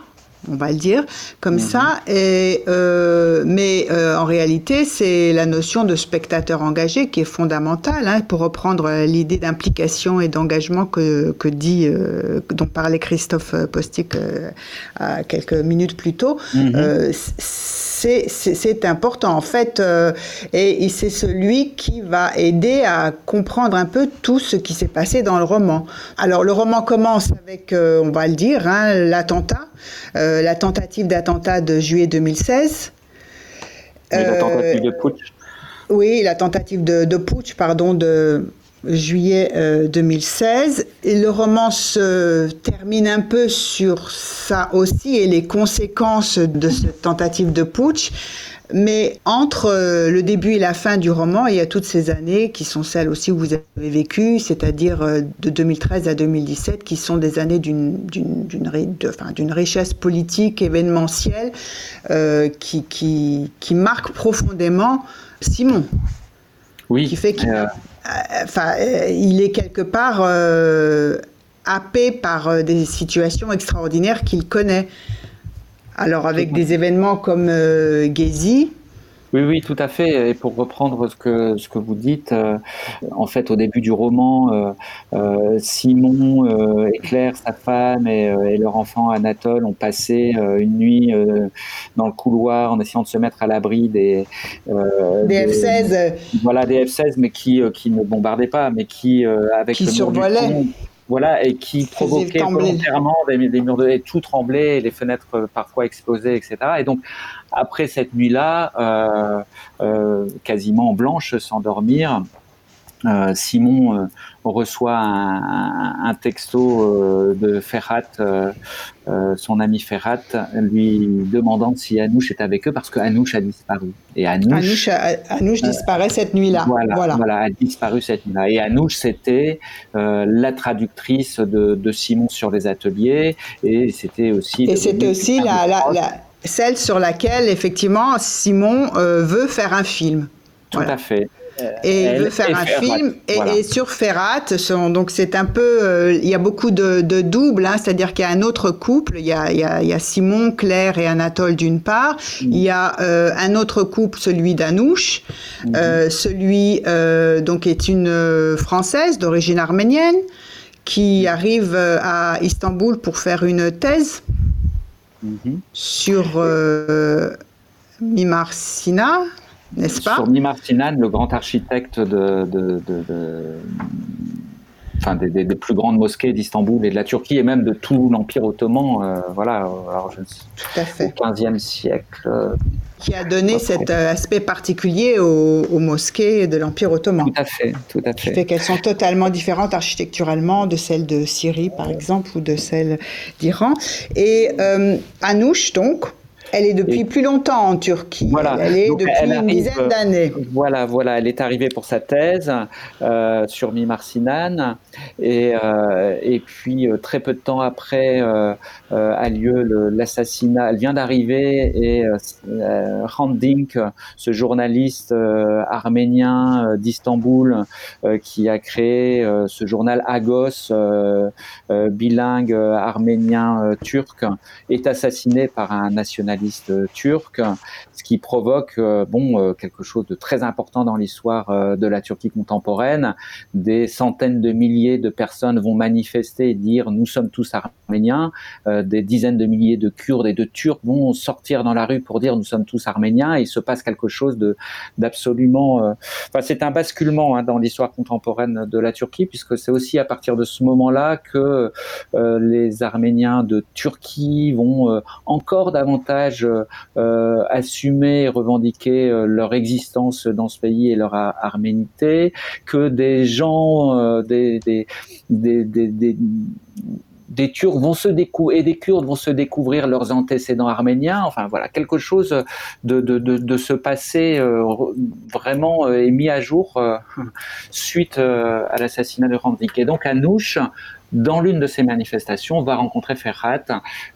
on va le dire comme mhm. ça. Et, euh, mais euh, en réalité, c'est la notion de spectateur engagé qui est fondamentale hein, pour reprendre l'idée d'implication et d'engagement que, que dit, euh, dont parlait Christophe Postic à quelques minutes plus tôt. Mhm. c'est important en fait, et, et c'est celui qui va aider à comprendre un peu tout ce qui s'est passé dans le roman. Alors le roman commence avec, on va le dire, hein, l'attentat. Euh, la tentative d'attentat de juillet 2016. la tentative de putsch. Euh, oui, la tentative de, putsch, pardon, de juillet 2016. Euh, et le roman se termine un peu sur ça aussi et les conséquences de cette tentative de putsch. Mais entre euh, le début et la fin du roman, il y a toutes ces années qui sont celles aussi où vous avez vécu, c'est-à-dire euh, de 2013 à 2017, qui sont des années d'une richesse politique, événementielle, euh, qui, qui, qui marque profondément Simon. Oui. Qui fait qu'il enfin, il est quelque part happé par des situations extraordinaires qu'il connaît. Alors avec des événements comme euh, Gezi. Oui, oui, tout à fait. Et pour reprendre ce que, ce que vous dites, euh, en fait, au début du roman, euh, Simon et Claire, sa femme, et, leur enfant Anatole ont passé une nuit dans le couloir en essayant de se mettre à l'abri des, des, F-16. Voilà, des F-16, mais qui, qui ne bombardaient pas, mais qui, avec qui survolaient voilà, et qui provoquait volontairement des, murs de tout tremblait, les fenêtres euh, parfois explosées, etc. Et donc, après cette nuit-là, euh, euh, quasiment blanche, s'endormir, euh, Simon euh, reçoit un, texto euh, de Ferrat, son ami Ferrat, lui demandant si Anouche est avec eux parce que Anouche a disparu. Et Anouche, Anouche, disparaît cette nuit-là. Voilà, voilà. a disparu cette nuit-là. Et Anouche, c'était la traductrice de, Simon sur les ateliers et c'était aussi. Et c'était aussi la, celle sur laquelle effectivement Simon veut faire un film. Tout à fait. Et il veut faire un film. Et, sur Ferrat, donc c'est un peu. Euh, il y a beaucoup de, de doubles, hein, c'est-à-dire qu'il y a un autre couple. Il y a, il y a, il y a Simon, Claire et Anatole d'une part. Mm. Il y a euh, un autre couple, celui d'Anouche. Mm-hmm. Euh, celui, donc, est une Française d'origine arménienne qui arrive à Istanbul pour faire une thèse mhm. sur Mimar Sinan, n'est-ce pas Sinan, le grand architecte de, enfin, des, plus grandes mosquées d'Istanbul et de la Turquie et même de tout l'Empire ottoman, euh, voilà, alors je, tout à fait. au XVe siècle. qui a donné cet euh, aspect particulier aux, mosquées de l'Empire ottoman. Tout à fait, tout à fait. Qui fait qu'elles sont totalement différentes architecturalement de celles de Syrie, par exemple, ou de celles d'Iran. Et euh, Anouche, donc, elle est depuis plus longtemps en Turquie. Voilà. Elle est depuis une dizaine d'années. Voilà, voilà. Elle est arrivée pour sa thèse euh, sur Mimar Sinan. Et, euh, et puis, euh, très peu de temps après a lieu l'assassinat. Elle vient d'arriver et Dink, ce journaliste arménien d'Istanbul qui a créé ce journal Agos, bilingue arménien-turc, est assassiné par un nationaliste turc, ce qui provoque euh, bon euh, quelque chose de très important dans l'histoire euh, de la Turquie contemporaine. Des centaines de milliers de personnes vont manifester et dire nous sommes tous arméniens. des dizaines de milliers de Kurdes et de Turcs vont sortir dans la rue pour dire nous sommes tous arméniens. Et il se passe quelque chose de d'absolument. Enfin, c'est un basculement hein, dans l'histoire contemporaine de la Turquie puisque c'est aussi à partir de ce moment-là que les Arméniens de Turquie vont encore davantage euh, assumer et revendiquer euh, leur existence dans ce pays et leur arménité, que des gens, euh, des, des, Turcs vont se et des Kurdes vont se découvrir leurs antécédents arméniens. Enfin voilà, quelque chose de, de, de, de ce passé vraiment est mis à jour [LAUGHS] suite à l'assassinat de Randik. Et donc Anouche dans l'une de ces manifestations, on va rencontrer Ferhat,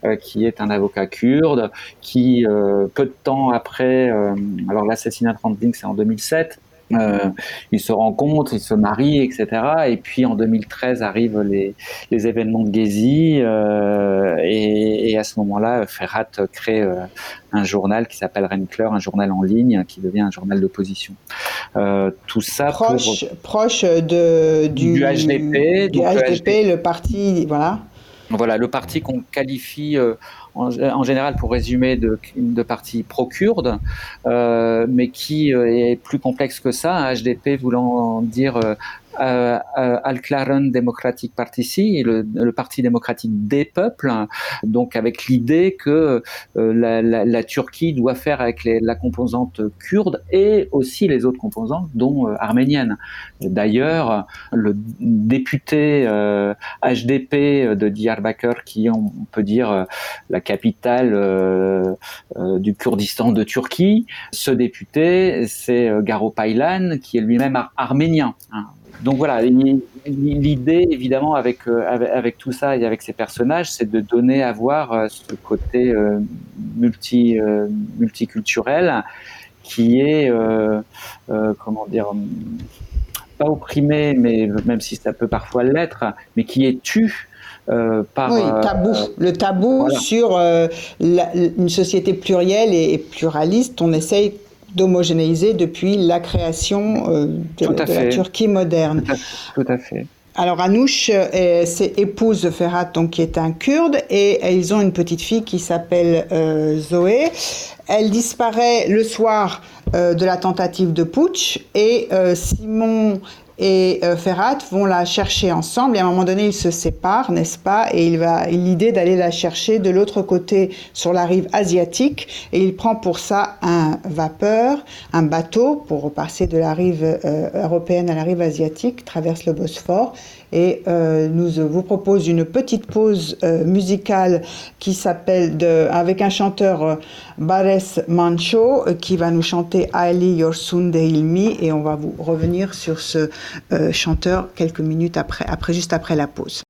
euh, qui est un avocat kurde, qui, euh, peu de temps après, euh, alors l'assassinat de Randling, c'est en 2007, euh, ils se rencontrent, ils se marient, etc. Et puis en 2013 arrivent les, les événements de Gezi euh, et, et, à ce moment-là, Ferhat crée euh, un journal qui s'appelle Renkler, un journal en ligne qui devient un journal d'opposition. Euh, tout ça proche, proche de, du, du HDP, du HDP, le parti, voilà. Voilà, le parti qu'on qualifie euh, en, général, pour résumer, de, de parti pro-kurde, euh, mais qui euh, est plus complexe que ça, HDP voulant dire euh, euh, Al-Klaren Democratic Party, le, le Parti démocratique des peuples, donc avec l'idée que euh, la, la, la, Turquie doit faire avec les, la composante kurde et aussi les autres composantes, dont arménienne. D'ailleurs, le député HDP de Diyarbakir, qui on peut dire la capitale du Kurdistan de Turquie, ce député, c'est Garo Paylan, qui est lui-même arménien. Hein donc voilà, l'idée évidemment avec, euh, avec, avec tout ça et avec ces personnages, c'est de donner à voir euh, ce côté euh, multi multiculturel qui est comment dire pas opprimé, mais même si ça peut parfois l'être, mais qui est tu par, oui, tabou. le tabou sur une société plurielle et, et, pluraliste, on essaye d'homogénéiser depuis la création euh, de, la Turquie moderne. Tout à, fait. Alors Anouche euh, c'est épouse Ferhat, donc qui est un Kurde, et ils ont une petite fille qui s'appelle euh, Zoé. Elle disparaît le soir de la tentative de putsch, et Simon et euh, vont la chercher ensemble et à un moment donné ils se séparent, n'est-ce pas? Et il va l'idée d'aller la chercher de l'autre côté sur la rive asiatique et il prend pour ça un vapeur, un bateau pour repasser de la rive euh, européenne à la rive asiatique, traverse le Bosphore et euh, nous vous propose une petite pause euh, musicale qui s'appelle avec un chanteur euh, Bares Mancho qui va nous chanter Ali Yorsunde Ilmi et on va vous revenir sur ce chanteur quelques minutes après, après juste après la pause.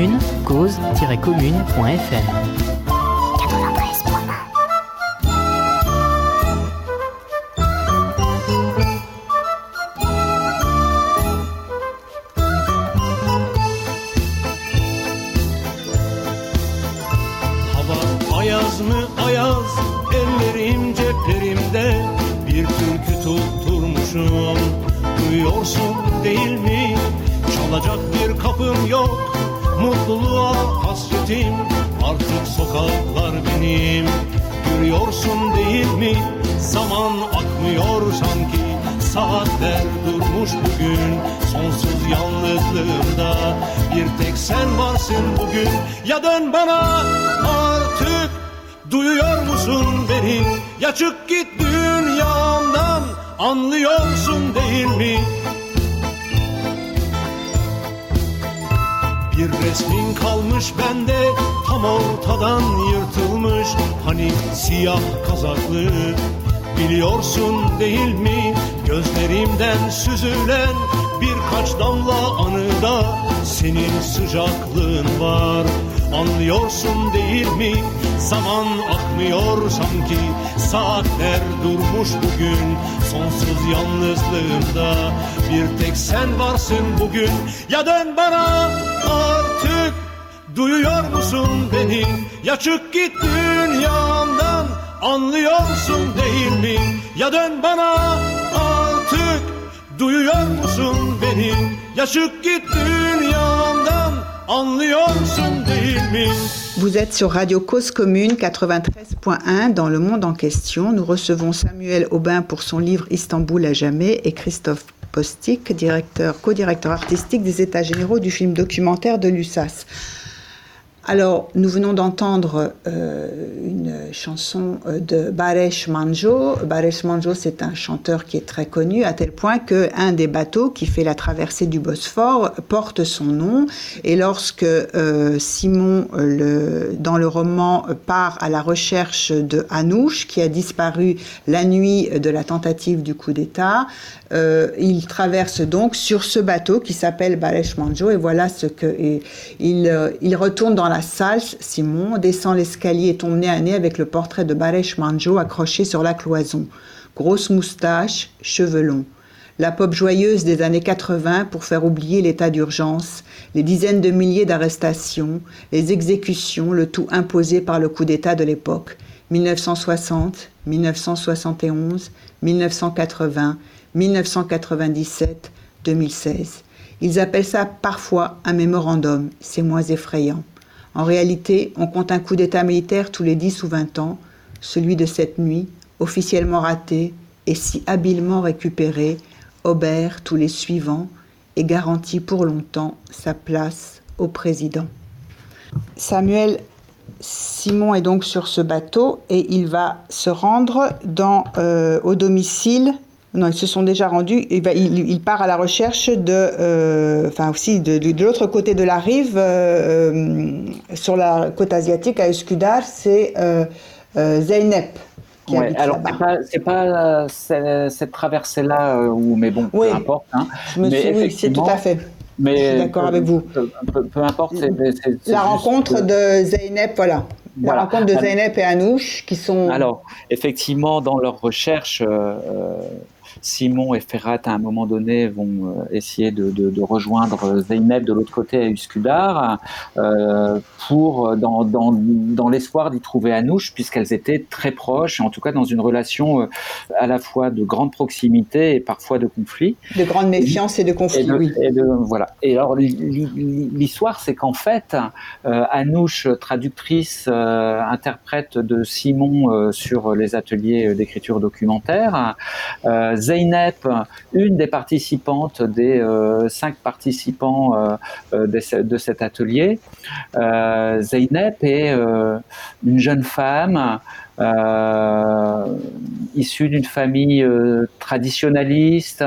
commune, cause-commune.fm. Hava ayaz mı ayaz, ellerim ceplerimde bir türkü tutturmuşum. Duyuyorsun değil mi? Çalacak bir kapım yok Mutluluğa hasretim. Artık sokaklar benim. Görüyorsun değil mi? Zaman akmıyor sanki. Saatler durmuş bugün. Sonsuz yalnızlığımda Bir tek sen varsın bugün. Ya dön bana artık. Duyuyor musun beni? Ya çık git dünyamdan. Anlıyorsun değil mi? Bir resmin kalmış bende. Tam ortadan yırtılmış Hani siyah kazaklı. Biliyorsun değil mi Gözlerimden süzülen birkaç damla anıda Senin sıcaklığın var anlıyorsun değil mi? Zaman akmıyor sanki. Saatler durmuş bugün. Sonsuz yalnızlığımda bir tek sen varsın bugün. Ya dön bana artık. Duyuyor musun beni? Ya çık git dünyamdan anlıyorsun değil mi? Ya dön bana artık. Duyuyor musun beni? Ya çık git dünyamdan anlıyorsun Vous êtes sur Radio Cause Commune 93.1 dans le monde en question. Nous recevons Samuel Aubin pour son livre Istanbul à jamais et Christophe Postic, directeur, co-directeur artistique des États généraux du film documentaire de l'USAS. Alors, nous venons d'entendre euh, chanson euh, de Baresh Manjo. Baresh Manjo, c'est un chanteur qui est très connu, à tel point qu'un des bateaux qui fait la traversée du Bosphore porte son nom. Et lorsque euh, Simon, le, dans le roman, part à la recherche de Hanouche, qui a disparu la nuit de la tentative du coup d'État, il traverse donc sur ce bateau qui s'appelle Baresh Manjo. Et voilà ce que. il, il retourne dans la salle, Simon descend l'escalier et tombe nez à nez avec le portrait de Baresh Manjo accroché sur la cloison. Grosse moustache, cheveux longs. La pop joyeuse des années 80 pour faire oublier l'état d'urgence, les dizaines de milliers d'arrestations, les exécutions, le tout imposé par le coup d'État de l'époque. 1960, 1971, 1980, 1997, 2016. Ils appellent ça parfois un mémorandum, c'est moins effrayant. En réalité, on compte un coup d'État militaire tous les 10 ou 20 ans, celui de cette nuit, officiellement raté et si habilement récupéré, obère tous les suivants et garantit pour longtemps sa place au président. Samuel Simon est donc sur ce bateau et il va se rendre euh, au domicile non, ils se sont déjà rendus. Et ben, il, part à la recherche de, euh, enfin aussi de, de, l'autre côté de la rive, euh, euh, sur la côte asiatique à Uskudar, c'est Zeynep. Qui ouais, alors c'est pas, pas cette traversée-là où, mais bon, peu importe. Hein. Je me suis, oui, c'est tout à fait. Mais je suis d'accord avec vous. Peu, peu, importe. c'est la rencontre de Zeynep, voilà. La rencontre de Zeynep et Anouche qui sont. Alors, effectivement, dans leur recherche, euh, Simon et Ferrat, à un moment donné, vont euh, essayer de, rejoindre Zeynep de l'autre côté à Uskudar, euh, pour, dans, dans, l'espoir d'y trouver Anouche, puisqu'elles étaient très proches, en tout cas dans une relation euh, à la fois de grande proximité et parfois de conflit. De grande méfiance et de conflit, oui. Et voilà. Et alors, l'histoire, c'est qu'en fait, Anouche, traductrice, interprète de Simon sur les ateliers d'écriture documentaire, Zeynep, une des participantes des euh, cinq participants euh, euh, de, cet atelier. Zeynep est une jeune femme issue d'une famille traditionnaliste,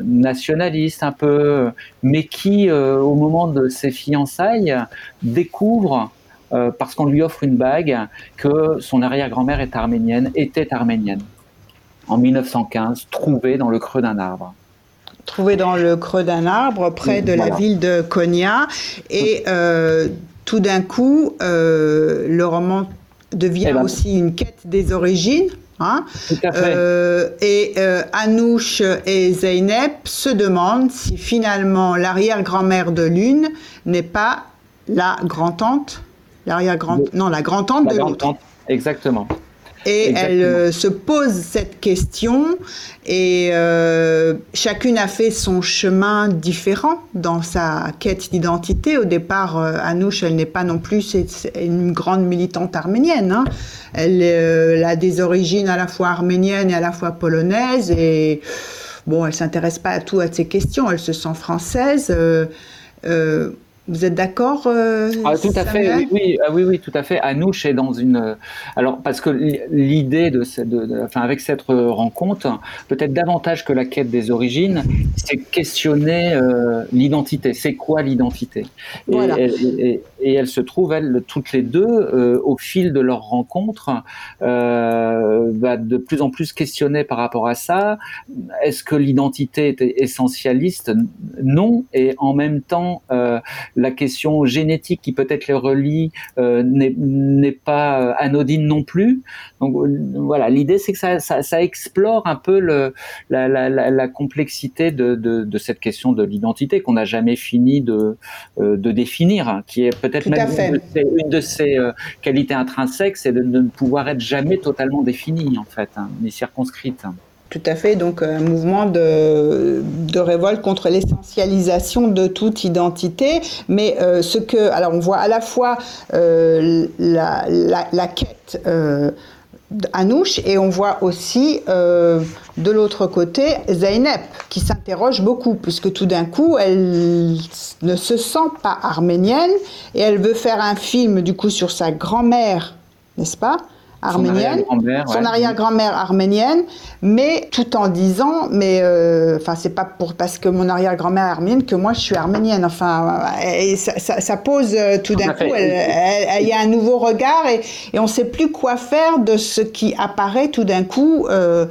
nationaliste un peu, mais qui, au moment de ses fiançailles, découvre parce qu'on lui offre une bague, que son arrière-grand-mère est arménienne, était arménienne en 1915, trouvé dans le creux d'un arbre trouvé dans le creux d'un arbre près de la ville de Konya. Et euh, tout d'un coup, euh, le roman devient eh ben, aussi une quête des origines. Hein. Euh, et Anouche et Zeynep se demandent si finalement l'arrière-grand-mère de l'une n'est pas la grand-tante, l'arrière-grand, non la grand-tante de l'autre. Exactement. Et elle euh, se pose cette question et euh, chacune a fait son chemin différent dans sa quête d'identité. Au départ, euh, Anouche, elle n'est pas non plus une grande militante arménienne. Hein. Elle, a des origines à la fois arméniennes et à la fois polonaises et bon, elle s'intéresse pas à tout à ces questions. Elle se sent française. Vous êtes d'accord euh, ah, Tout à fait, oui, oui, ah, oui, oui, tout à fait. Anouche est dans une. Alors, parce que l'idée de, de, enfin, avec cette rencontre, peut-être davantage que la quête des origines, c'est questionner euh, l'identité. C'est quoi l'identité? Voilà. et, et, elles se trouvent, elles, toutes les deux, euh, au fil de leur rencontre, euh, bah, de plus en plus questionnées par rapport à ça. Est-ce que l'identité est essentialiste? Non. Et en même temps, euh, la question génétique qui peut-être les relie euh, n'est pas euh, anodine non plus. Donc euh, voilà, l'idée c'est que ça, ça, explore un peu le, la, la, la, complexité de, de, de, cette question de l'identité qu'on n'a jamais fini de, de définir, hein, qui est peut-être même une de, ses, qualités intrinsèques, c'est de, ne pouvoir être jamais totalement définie en fait, hein, ni circonscrite. Tout à fait, donc un mouvement de, de révolte contre l'essentialisation de toute identité, mais euh, ce que, alors on voit à la fois euh, la, la, la, quête euh, Anouche et on voit aussi euh, de l'autre côté Zeynep qui s'interroge beaucoup puisque tout d'un coup elle ne se sent pas arménienne et elle veut faire un film du coup sur sa grand-mère, n'est-ce pas? Arménienne, son arrière-grand-mère arménienne, mais tout en disant, mais euh, enfin c'est pas pour parce que mon arrière-grand-mère est arménienne que moi je suis arménienne. Enfin, ça, pose euh, tout d'un coup, il y a un nouveau regard et, et on ne sait plus quoi faire de ce qui apparaît tout d'un coup. Euh,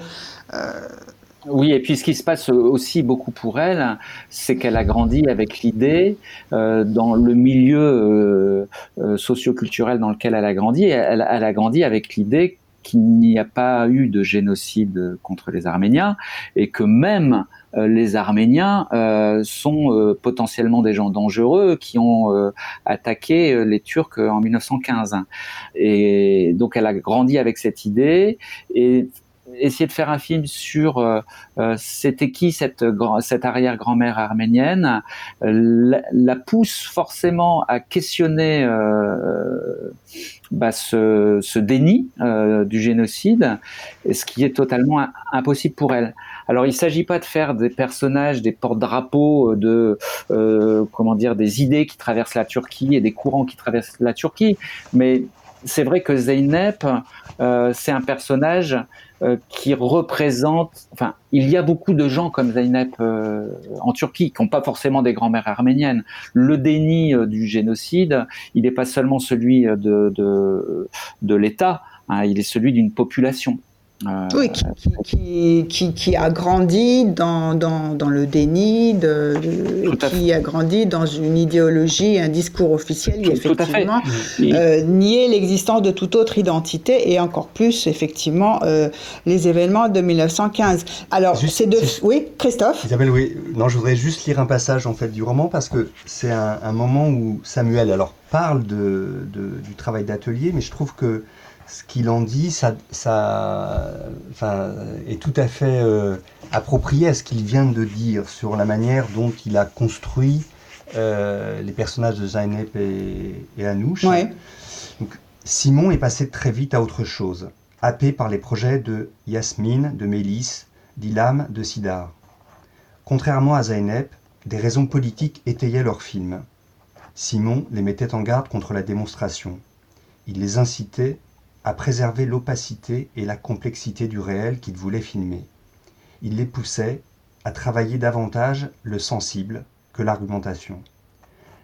oui, et puis ce qui se passe aussi beaucoup pour elle, c'est qu'elle a grandi avec l'idée, euh, dans le milieu euh, euh, socioculturel dans lequel elle a grandi, elle, elle a grandi avec l'idée qu'il n'y a pas eu de génocide contre les Arméniens et que même les Arméniens sont potentiellement des gens dangereux qui ont attaqué les Turcs en 1915. Et donc elle a grandi avec cette idée et essayer de faire un film sur euh, euh, c'était qui cette, cette arrière-grand-mère arménienne? Euh, la, pousse forcément à questionner bah, ce, ce, déni du génocide, ce qui est totalement impossible pour elle. Alors il ne s'agit pas de faire des personnages, des porte-drapeaux de comment dire des idées qui traversent la Turquie et des courants qui traversent la Turquie, mais c'est vrai que Zeynep, c'est un personnage euh, qui représente, enfin, il y a beaucoup de gens comme Zeynep euh, en Turquie qui n'ont pas forcément des grands-mères arméniennes. Le déni euh, du génocide, il n'est pas seulement celui de, de, de l'État, hein, il est celui d'une population. Euh, oui, qui, qui, qui, a grandi dans, dans, dans le déni, de, qui a grandi dans une idéologie, un discours officiel qui effectivement euh, niait l'existence de toute autre identité et encore plus effectivement euh, les événements de 1915. Alors c'est de... Oui, Christophe Isabelle, oui. Non, je voudrais juste lire un passage en fait du roman parce que c'est un, un, moment où Samuel alors parle de, de du travail d'atelier, mais je trouve que ce qu'il en dit, ça, ça enfin, est tout à fait euh, approprié à ce qu'il vient de dire sur la manière dont il a construit euh, les personnages de Zainep et, et Anouche. Donc, Simon est passé très vite à autre chose, happé par les projets de Yasmine, de Mélisse, d'Ilam, de Sidar. Contrairement à Zainep, des raisons politiques étayaient leurs films. Simon les mettait en garde contre la démonstration. Il les incitait à préserver l'opacité et la complexité du réel qu'il voulait filmer. Il les poussait à travailler davantage le sensible que l'argumentation.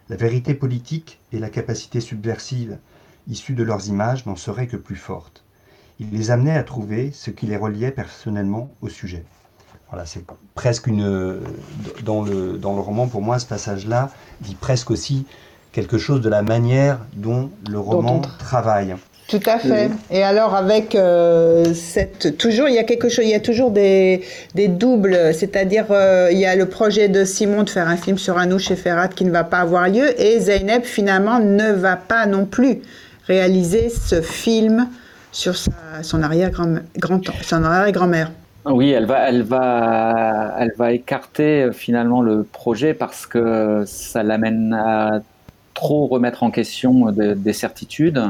La vérité politique et la capacité subversive issue de leurs images n'en seraient que plus fortes. Il les amenait à trouver ce qui les reliait personnellement au sujet. Voilà, c'est presque une. Dans le, dans le roman, pour moi, ce passage-là dit presque aussi quelque chose de la manière dont le roman travaille. Tout à fait. Et alors avec euh, cette toujours il y a quelque chose, il y a toujours des, des doubles, c'est-à-dire euh, il y a le projet de Simon de faire un film sur Anouche et Ferrat qui ne va pas avoir lieu et Zeynep finalement ne va pas non plus réaliser ce film sur son arrière-grand-mère. Oui, elle va, elle va, elle va écarter finalement le projet parce que ça l'amène à trop remettre en question des certitudes.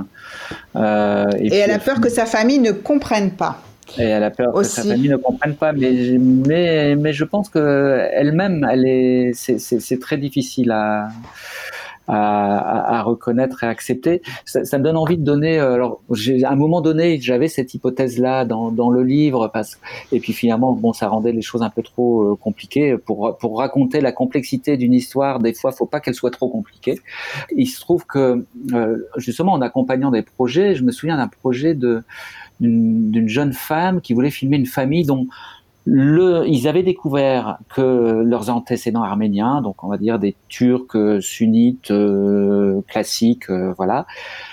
Euh, et, elle a peur que sa famille ne comprenne pas. Et elle a peur que sa famille ne comprenne pas, mais, mais, mais je pense qu'elle-même, elle est, c'est très difficile à, à, à, reconnaître et accepter. Ça, ça, me donne envie de donner. Euh, alors, à un moment donné, j'avais cette hypothèse-là dans, dans, le livre, parce, et puis finalement, bon, ça rendait les choses un peu trop euh, compliquées. Pour, pour raconter la complexité d'une histoire, des fois, faut pas qu'elle soit trop compliquée. Il se trouve que, euh, justement, en accompagnant des projets, je me souviens d'un projet d'une jeune femme qui voulait filmer une famille dont le, ils avaient découvert que leurs antécédents arméniens, donc on va dire des Turcs sunnites euh, classiques, euh, voilà,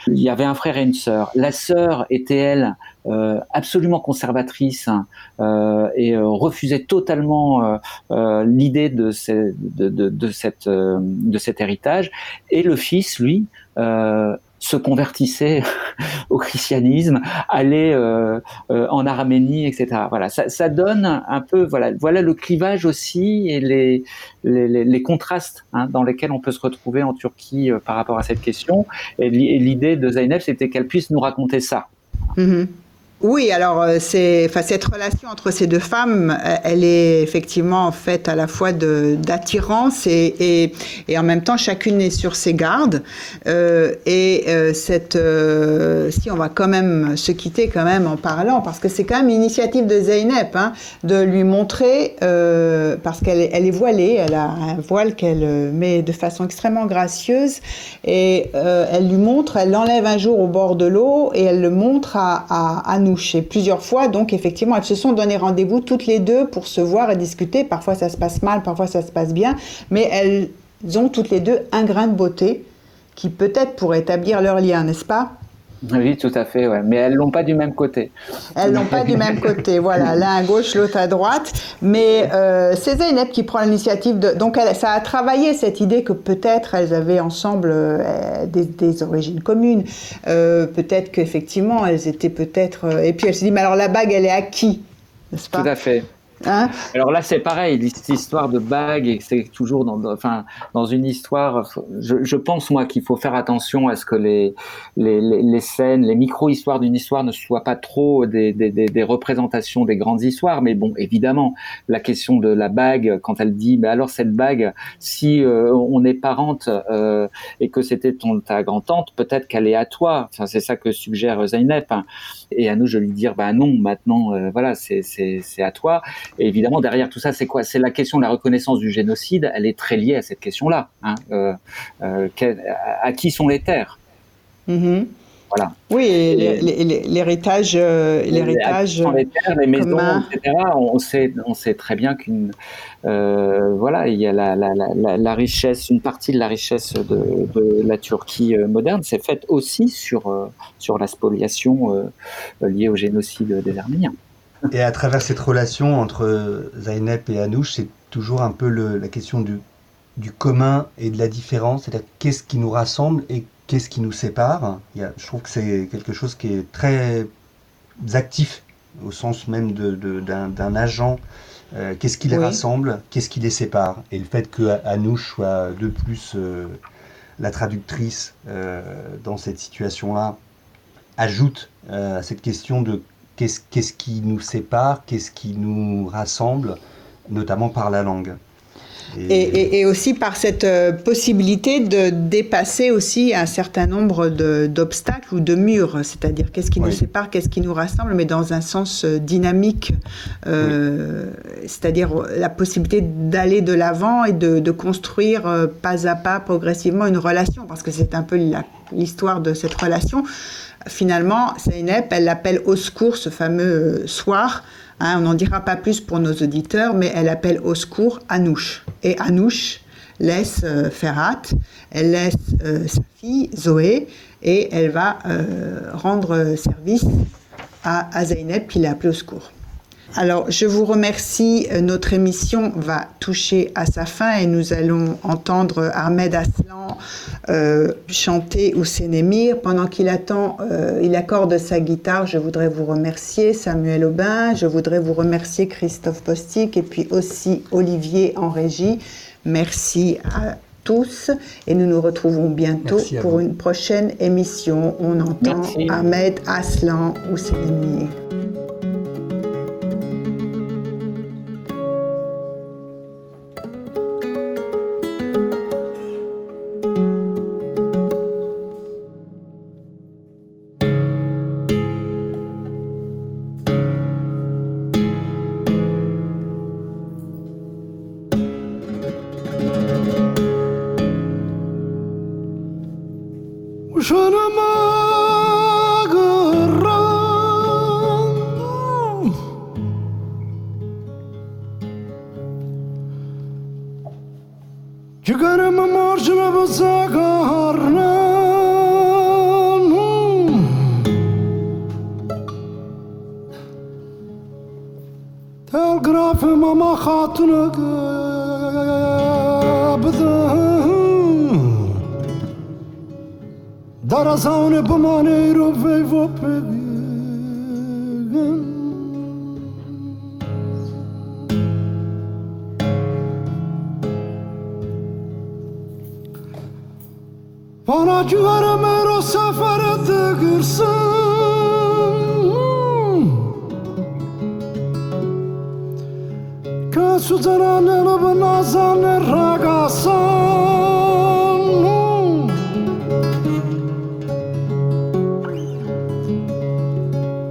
il y avait un frère et une sœur. La sœur était elle euh, absolument conservatrice euh, et refusait totalement l'idée de, de, de, de, cette, de cet héritage. Et le fils, lui, se convertissait [LAUGHS] au christianisme, allait euh, euh, en Arménie, etc. Voilà, ça, donne un peu, voilà, voilà le clivage aussi et les, les, contrastes hein, dans lesquels on peut se retrouver en Turquie euh, par rapport à cette question. Et l'idée de Zainab, c'était qu'elle puisse nous raconter ça. Mm-hmm. Oui, alors euh, cette relation entre ces deux femmes, euh, elle est effectivement faite à la fois d'attirance et, en même temps chacune est sur ses gardes. Euh, et cette, si on va quand même se quitter quand même en parlant, parce que c'est quand même l'initiative de Zeynep hein, de lui montrer, parce qu'elle est, voilée, elle a un voile qu'elle met de façon extrêmement gracieuse, et elle lui montre, elle l'enlève un jour au bord de l'eau et elle le montre à nous et plusieurs fois. Donc effectivement, elles se sont donné rendez-vous toutes les deux pour se voir et discuter. Parfois ça se passe mal, parfois ça se passe bien, mais elles ont toutes les deux un grain de beauté qui peut-être pourrait établir leur lien, n'est-ce pas? Oui, tout à fait, ouais. mais elles l'ont pas du même côté. Elles l'ont pas du même côté, voilà, [LAUGHS] l'un à gauche, l'autre à droite. Mais euh, c'est Zeynep qui prend l'initiative de. Donc elle, ça a travaillé cette idée que peut-être elles avaient ensemble euh, des, origines communes. Euh, peut-être qu'effectivement elles étaient peut-être. Euh, et puis elle s'est dit, mais alors la bague, elle est à qui? N'est-ce pas? Tout à fait. Hein Alors là, c'est pareil, cette histoire de bague, c'est toujours dans, enfin, dans une histoire. Je, je pense moi qu'il faut faire attention à ce que les les, les, scènes, les micro-histoires d'une histoire ne soient pas trop des, des, des, représentations des grandes histoires. Mais bon, évidemment, la question de la bague, quand elle dit, mais alors cette bague, si euh, on est parente euh, et que c'était ton ta grand-tante, peut-être qu'elle est à toi. Enfin, c'est ça que suggère Zainep. Et à nous, je lui dire, bah non, maintenant, euh, voilà, c'est c'est à toi. Et évidemment, derrière tout ça, c'est quoi? C'est la question de la reconnaissance du génocide. Elle est très liée à cette question-là. Hein. Euh, euh, à qui sont les terres? Mm-hmm. Voilà. Oui, l'héritage, l'héritage. Les, terres, les maisons, etc. On sait, on sait très bien qu'une, euh, voilà, il y a la, la, la, la, richesse, une partie de la richesse de, de la Turquie moderne, c'est faite aussi sur sur la spoliation liée au génocide des Arméniens. Et à travers cette relation entre Zainep et Anouche, c'est toujours un peu le, la question du, du commun et de la différence, c'est-à-dire qu'est-ce qui nous rassemble et qu'est-ce qui nous sépare. Il y a, je trouve que c'est quelque chose qui est très actif, au sens même d'un agent. Euh, qu'est-ce qui les rassemble, qu'est-ce qui les sépare. Et le fait que Anouche soit de plus euh, la traductrice euh, dans cette situation-là ajoute à cette question de qu'est-ce qui nous sépare, qu'est-ce qui nous rassemble, notamment par la langue. Et, aussi par cette euh, possibilité de dépasser aussi un certain nombre d'obstacles ou de murs, c'est-à-dire qu'est-ce qui nous sépare, qu'est-ce qui nous rassemble, mais dans un sens euh, dynamique, euh, c'est-à-dire la possibilité d'aller de l'avant et de, construire pas à pas, progressivement, une relation, parce que c'est un peu l'histoire de cette relation. Finalement, Zeynep, elle l'appelle au secours ce fameux soir. Hein, on n'en dira pas plus pour nos auditeurs, mais elle appelle au secours Anouche. Et Anouche laisse euh, Ferhat, elle laisse euh, sa fille Zoé, et elle va rendre service à, à qui l'a appelée au secours. Alors, je vous remercie. Euh, notre émission va toucher à sa fin et nous allons entendre Ahmed Aslan euh, chanter Ousénémir. Pendant qu'il attend, euh, il accorde sa guitare. Je voudrais vous remercier, Samuel Aubin. Je voudrais vous remercier, Christophe Postic, et puis aussi Olivier en régie. Merci à tous et nous nous retrouvons bientôt pour une prochaine émission. On entend Ahmed Aslan Ousénémir. Telgrafıma ma hatunu gıbdım Darazavne bımane ruvey vopegim Bana güverme ro sefere de gırsın. سدران ربن عزان الرقصان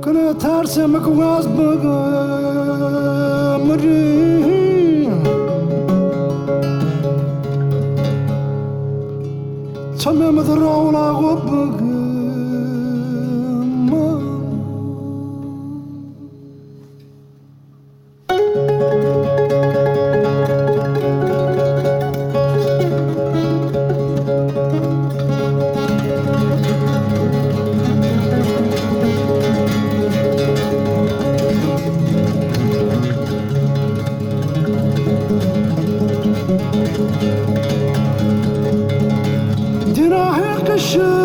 كنا ترس مكواز بغمري تمام ذراونا غبغ should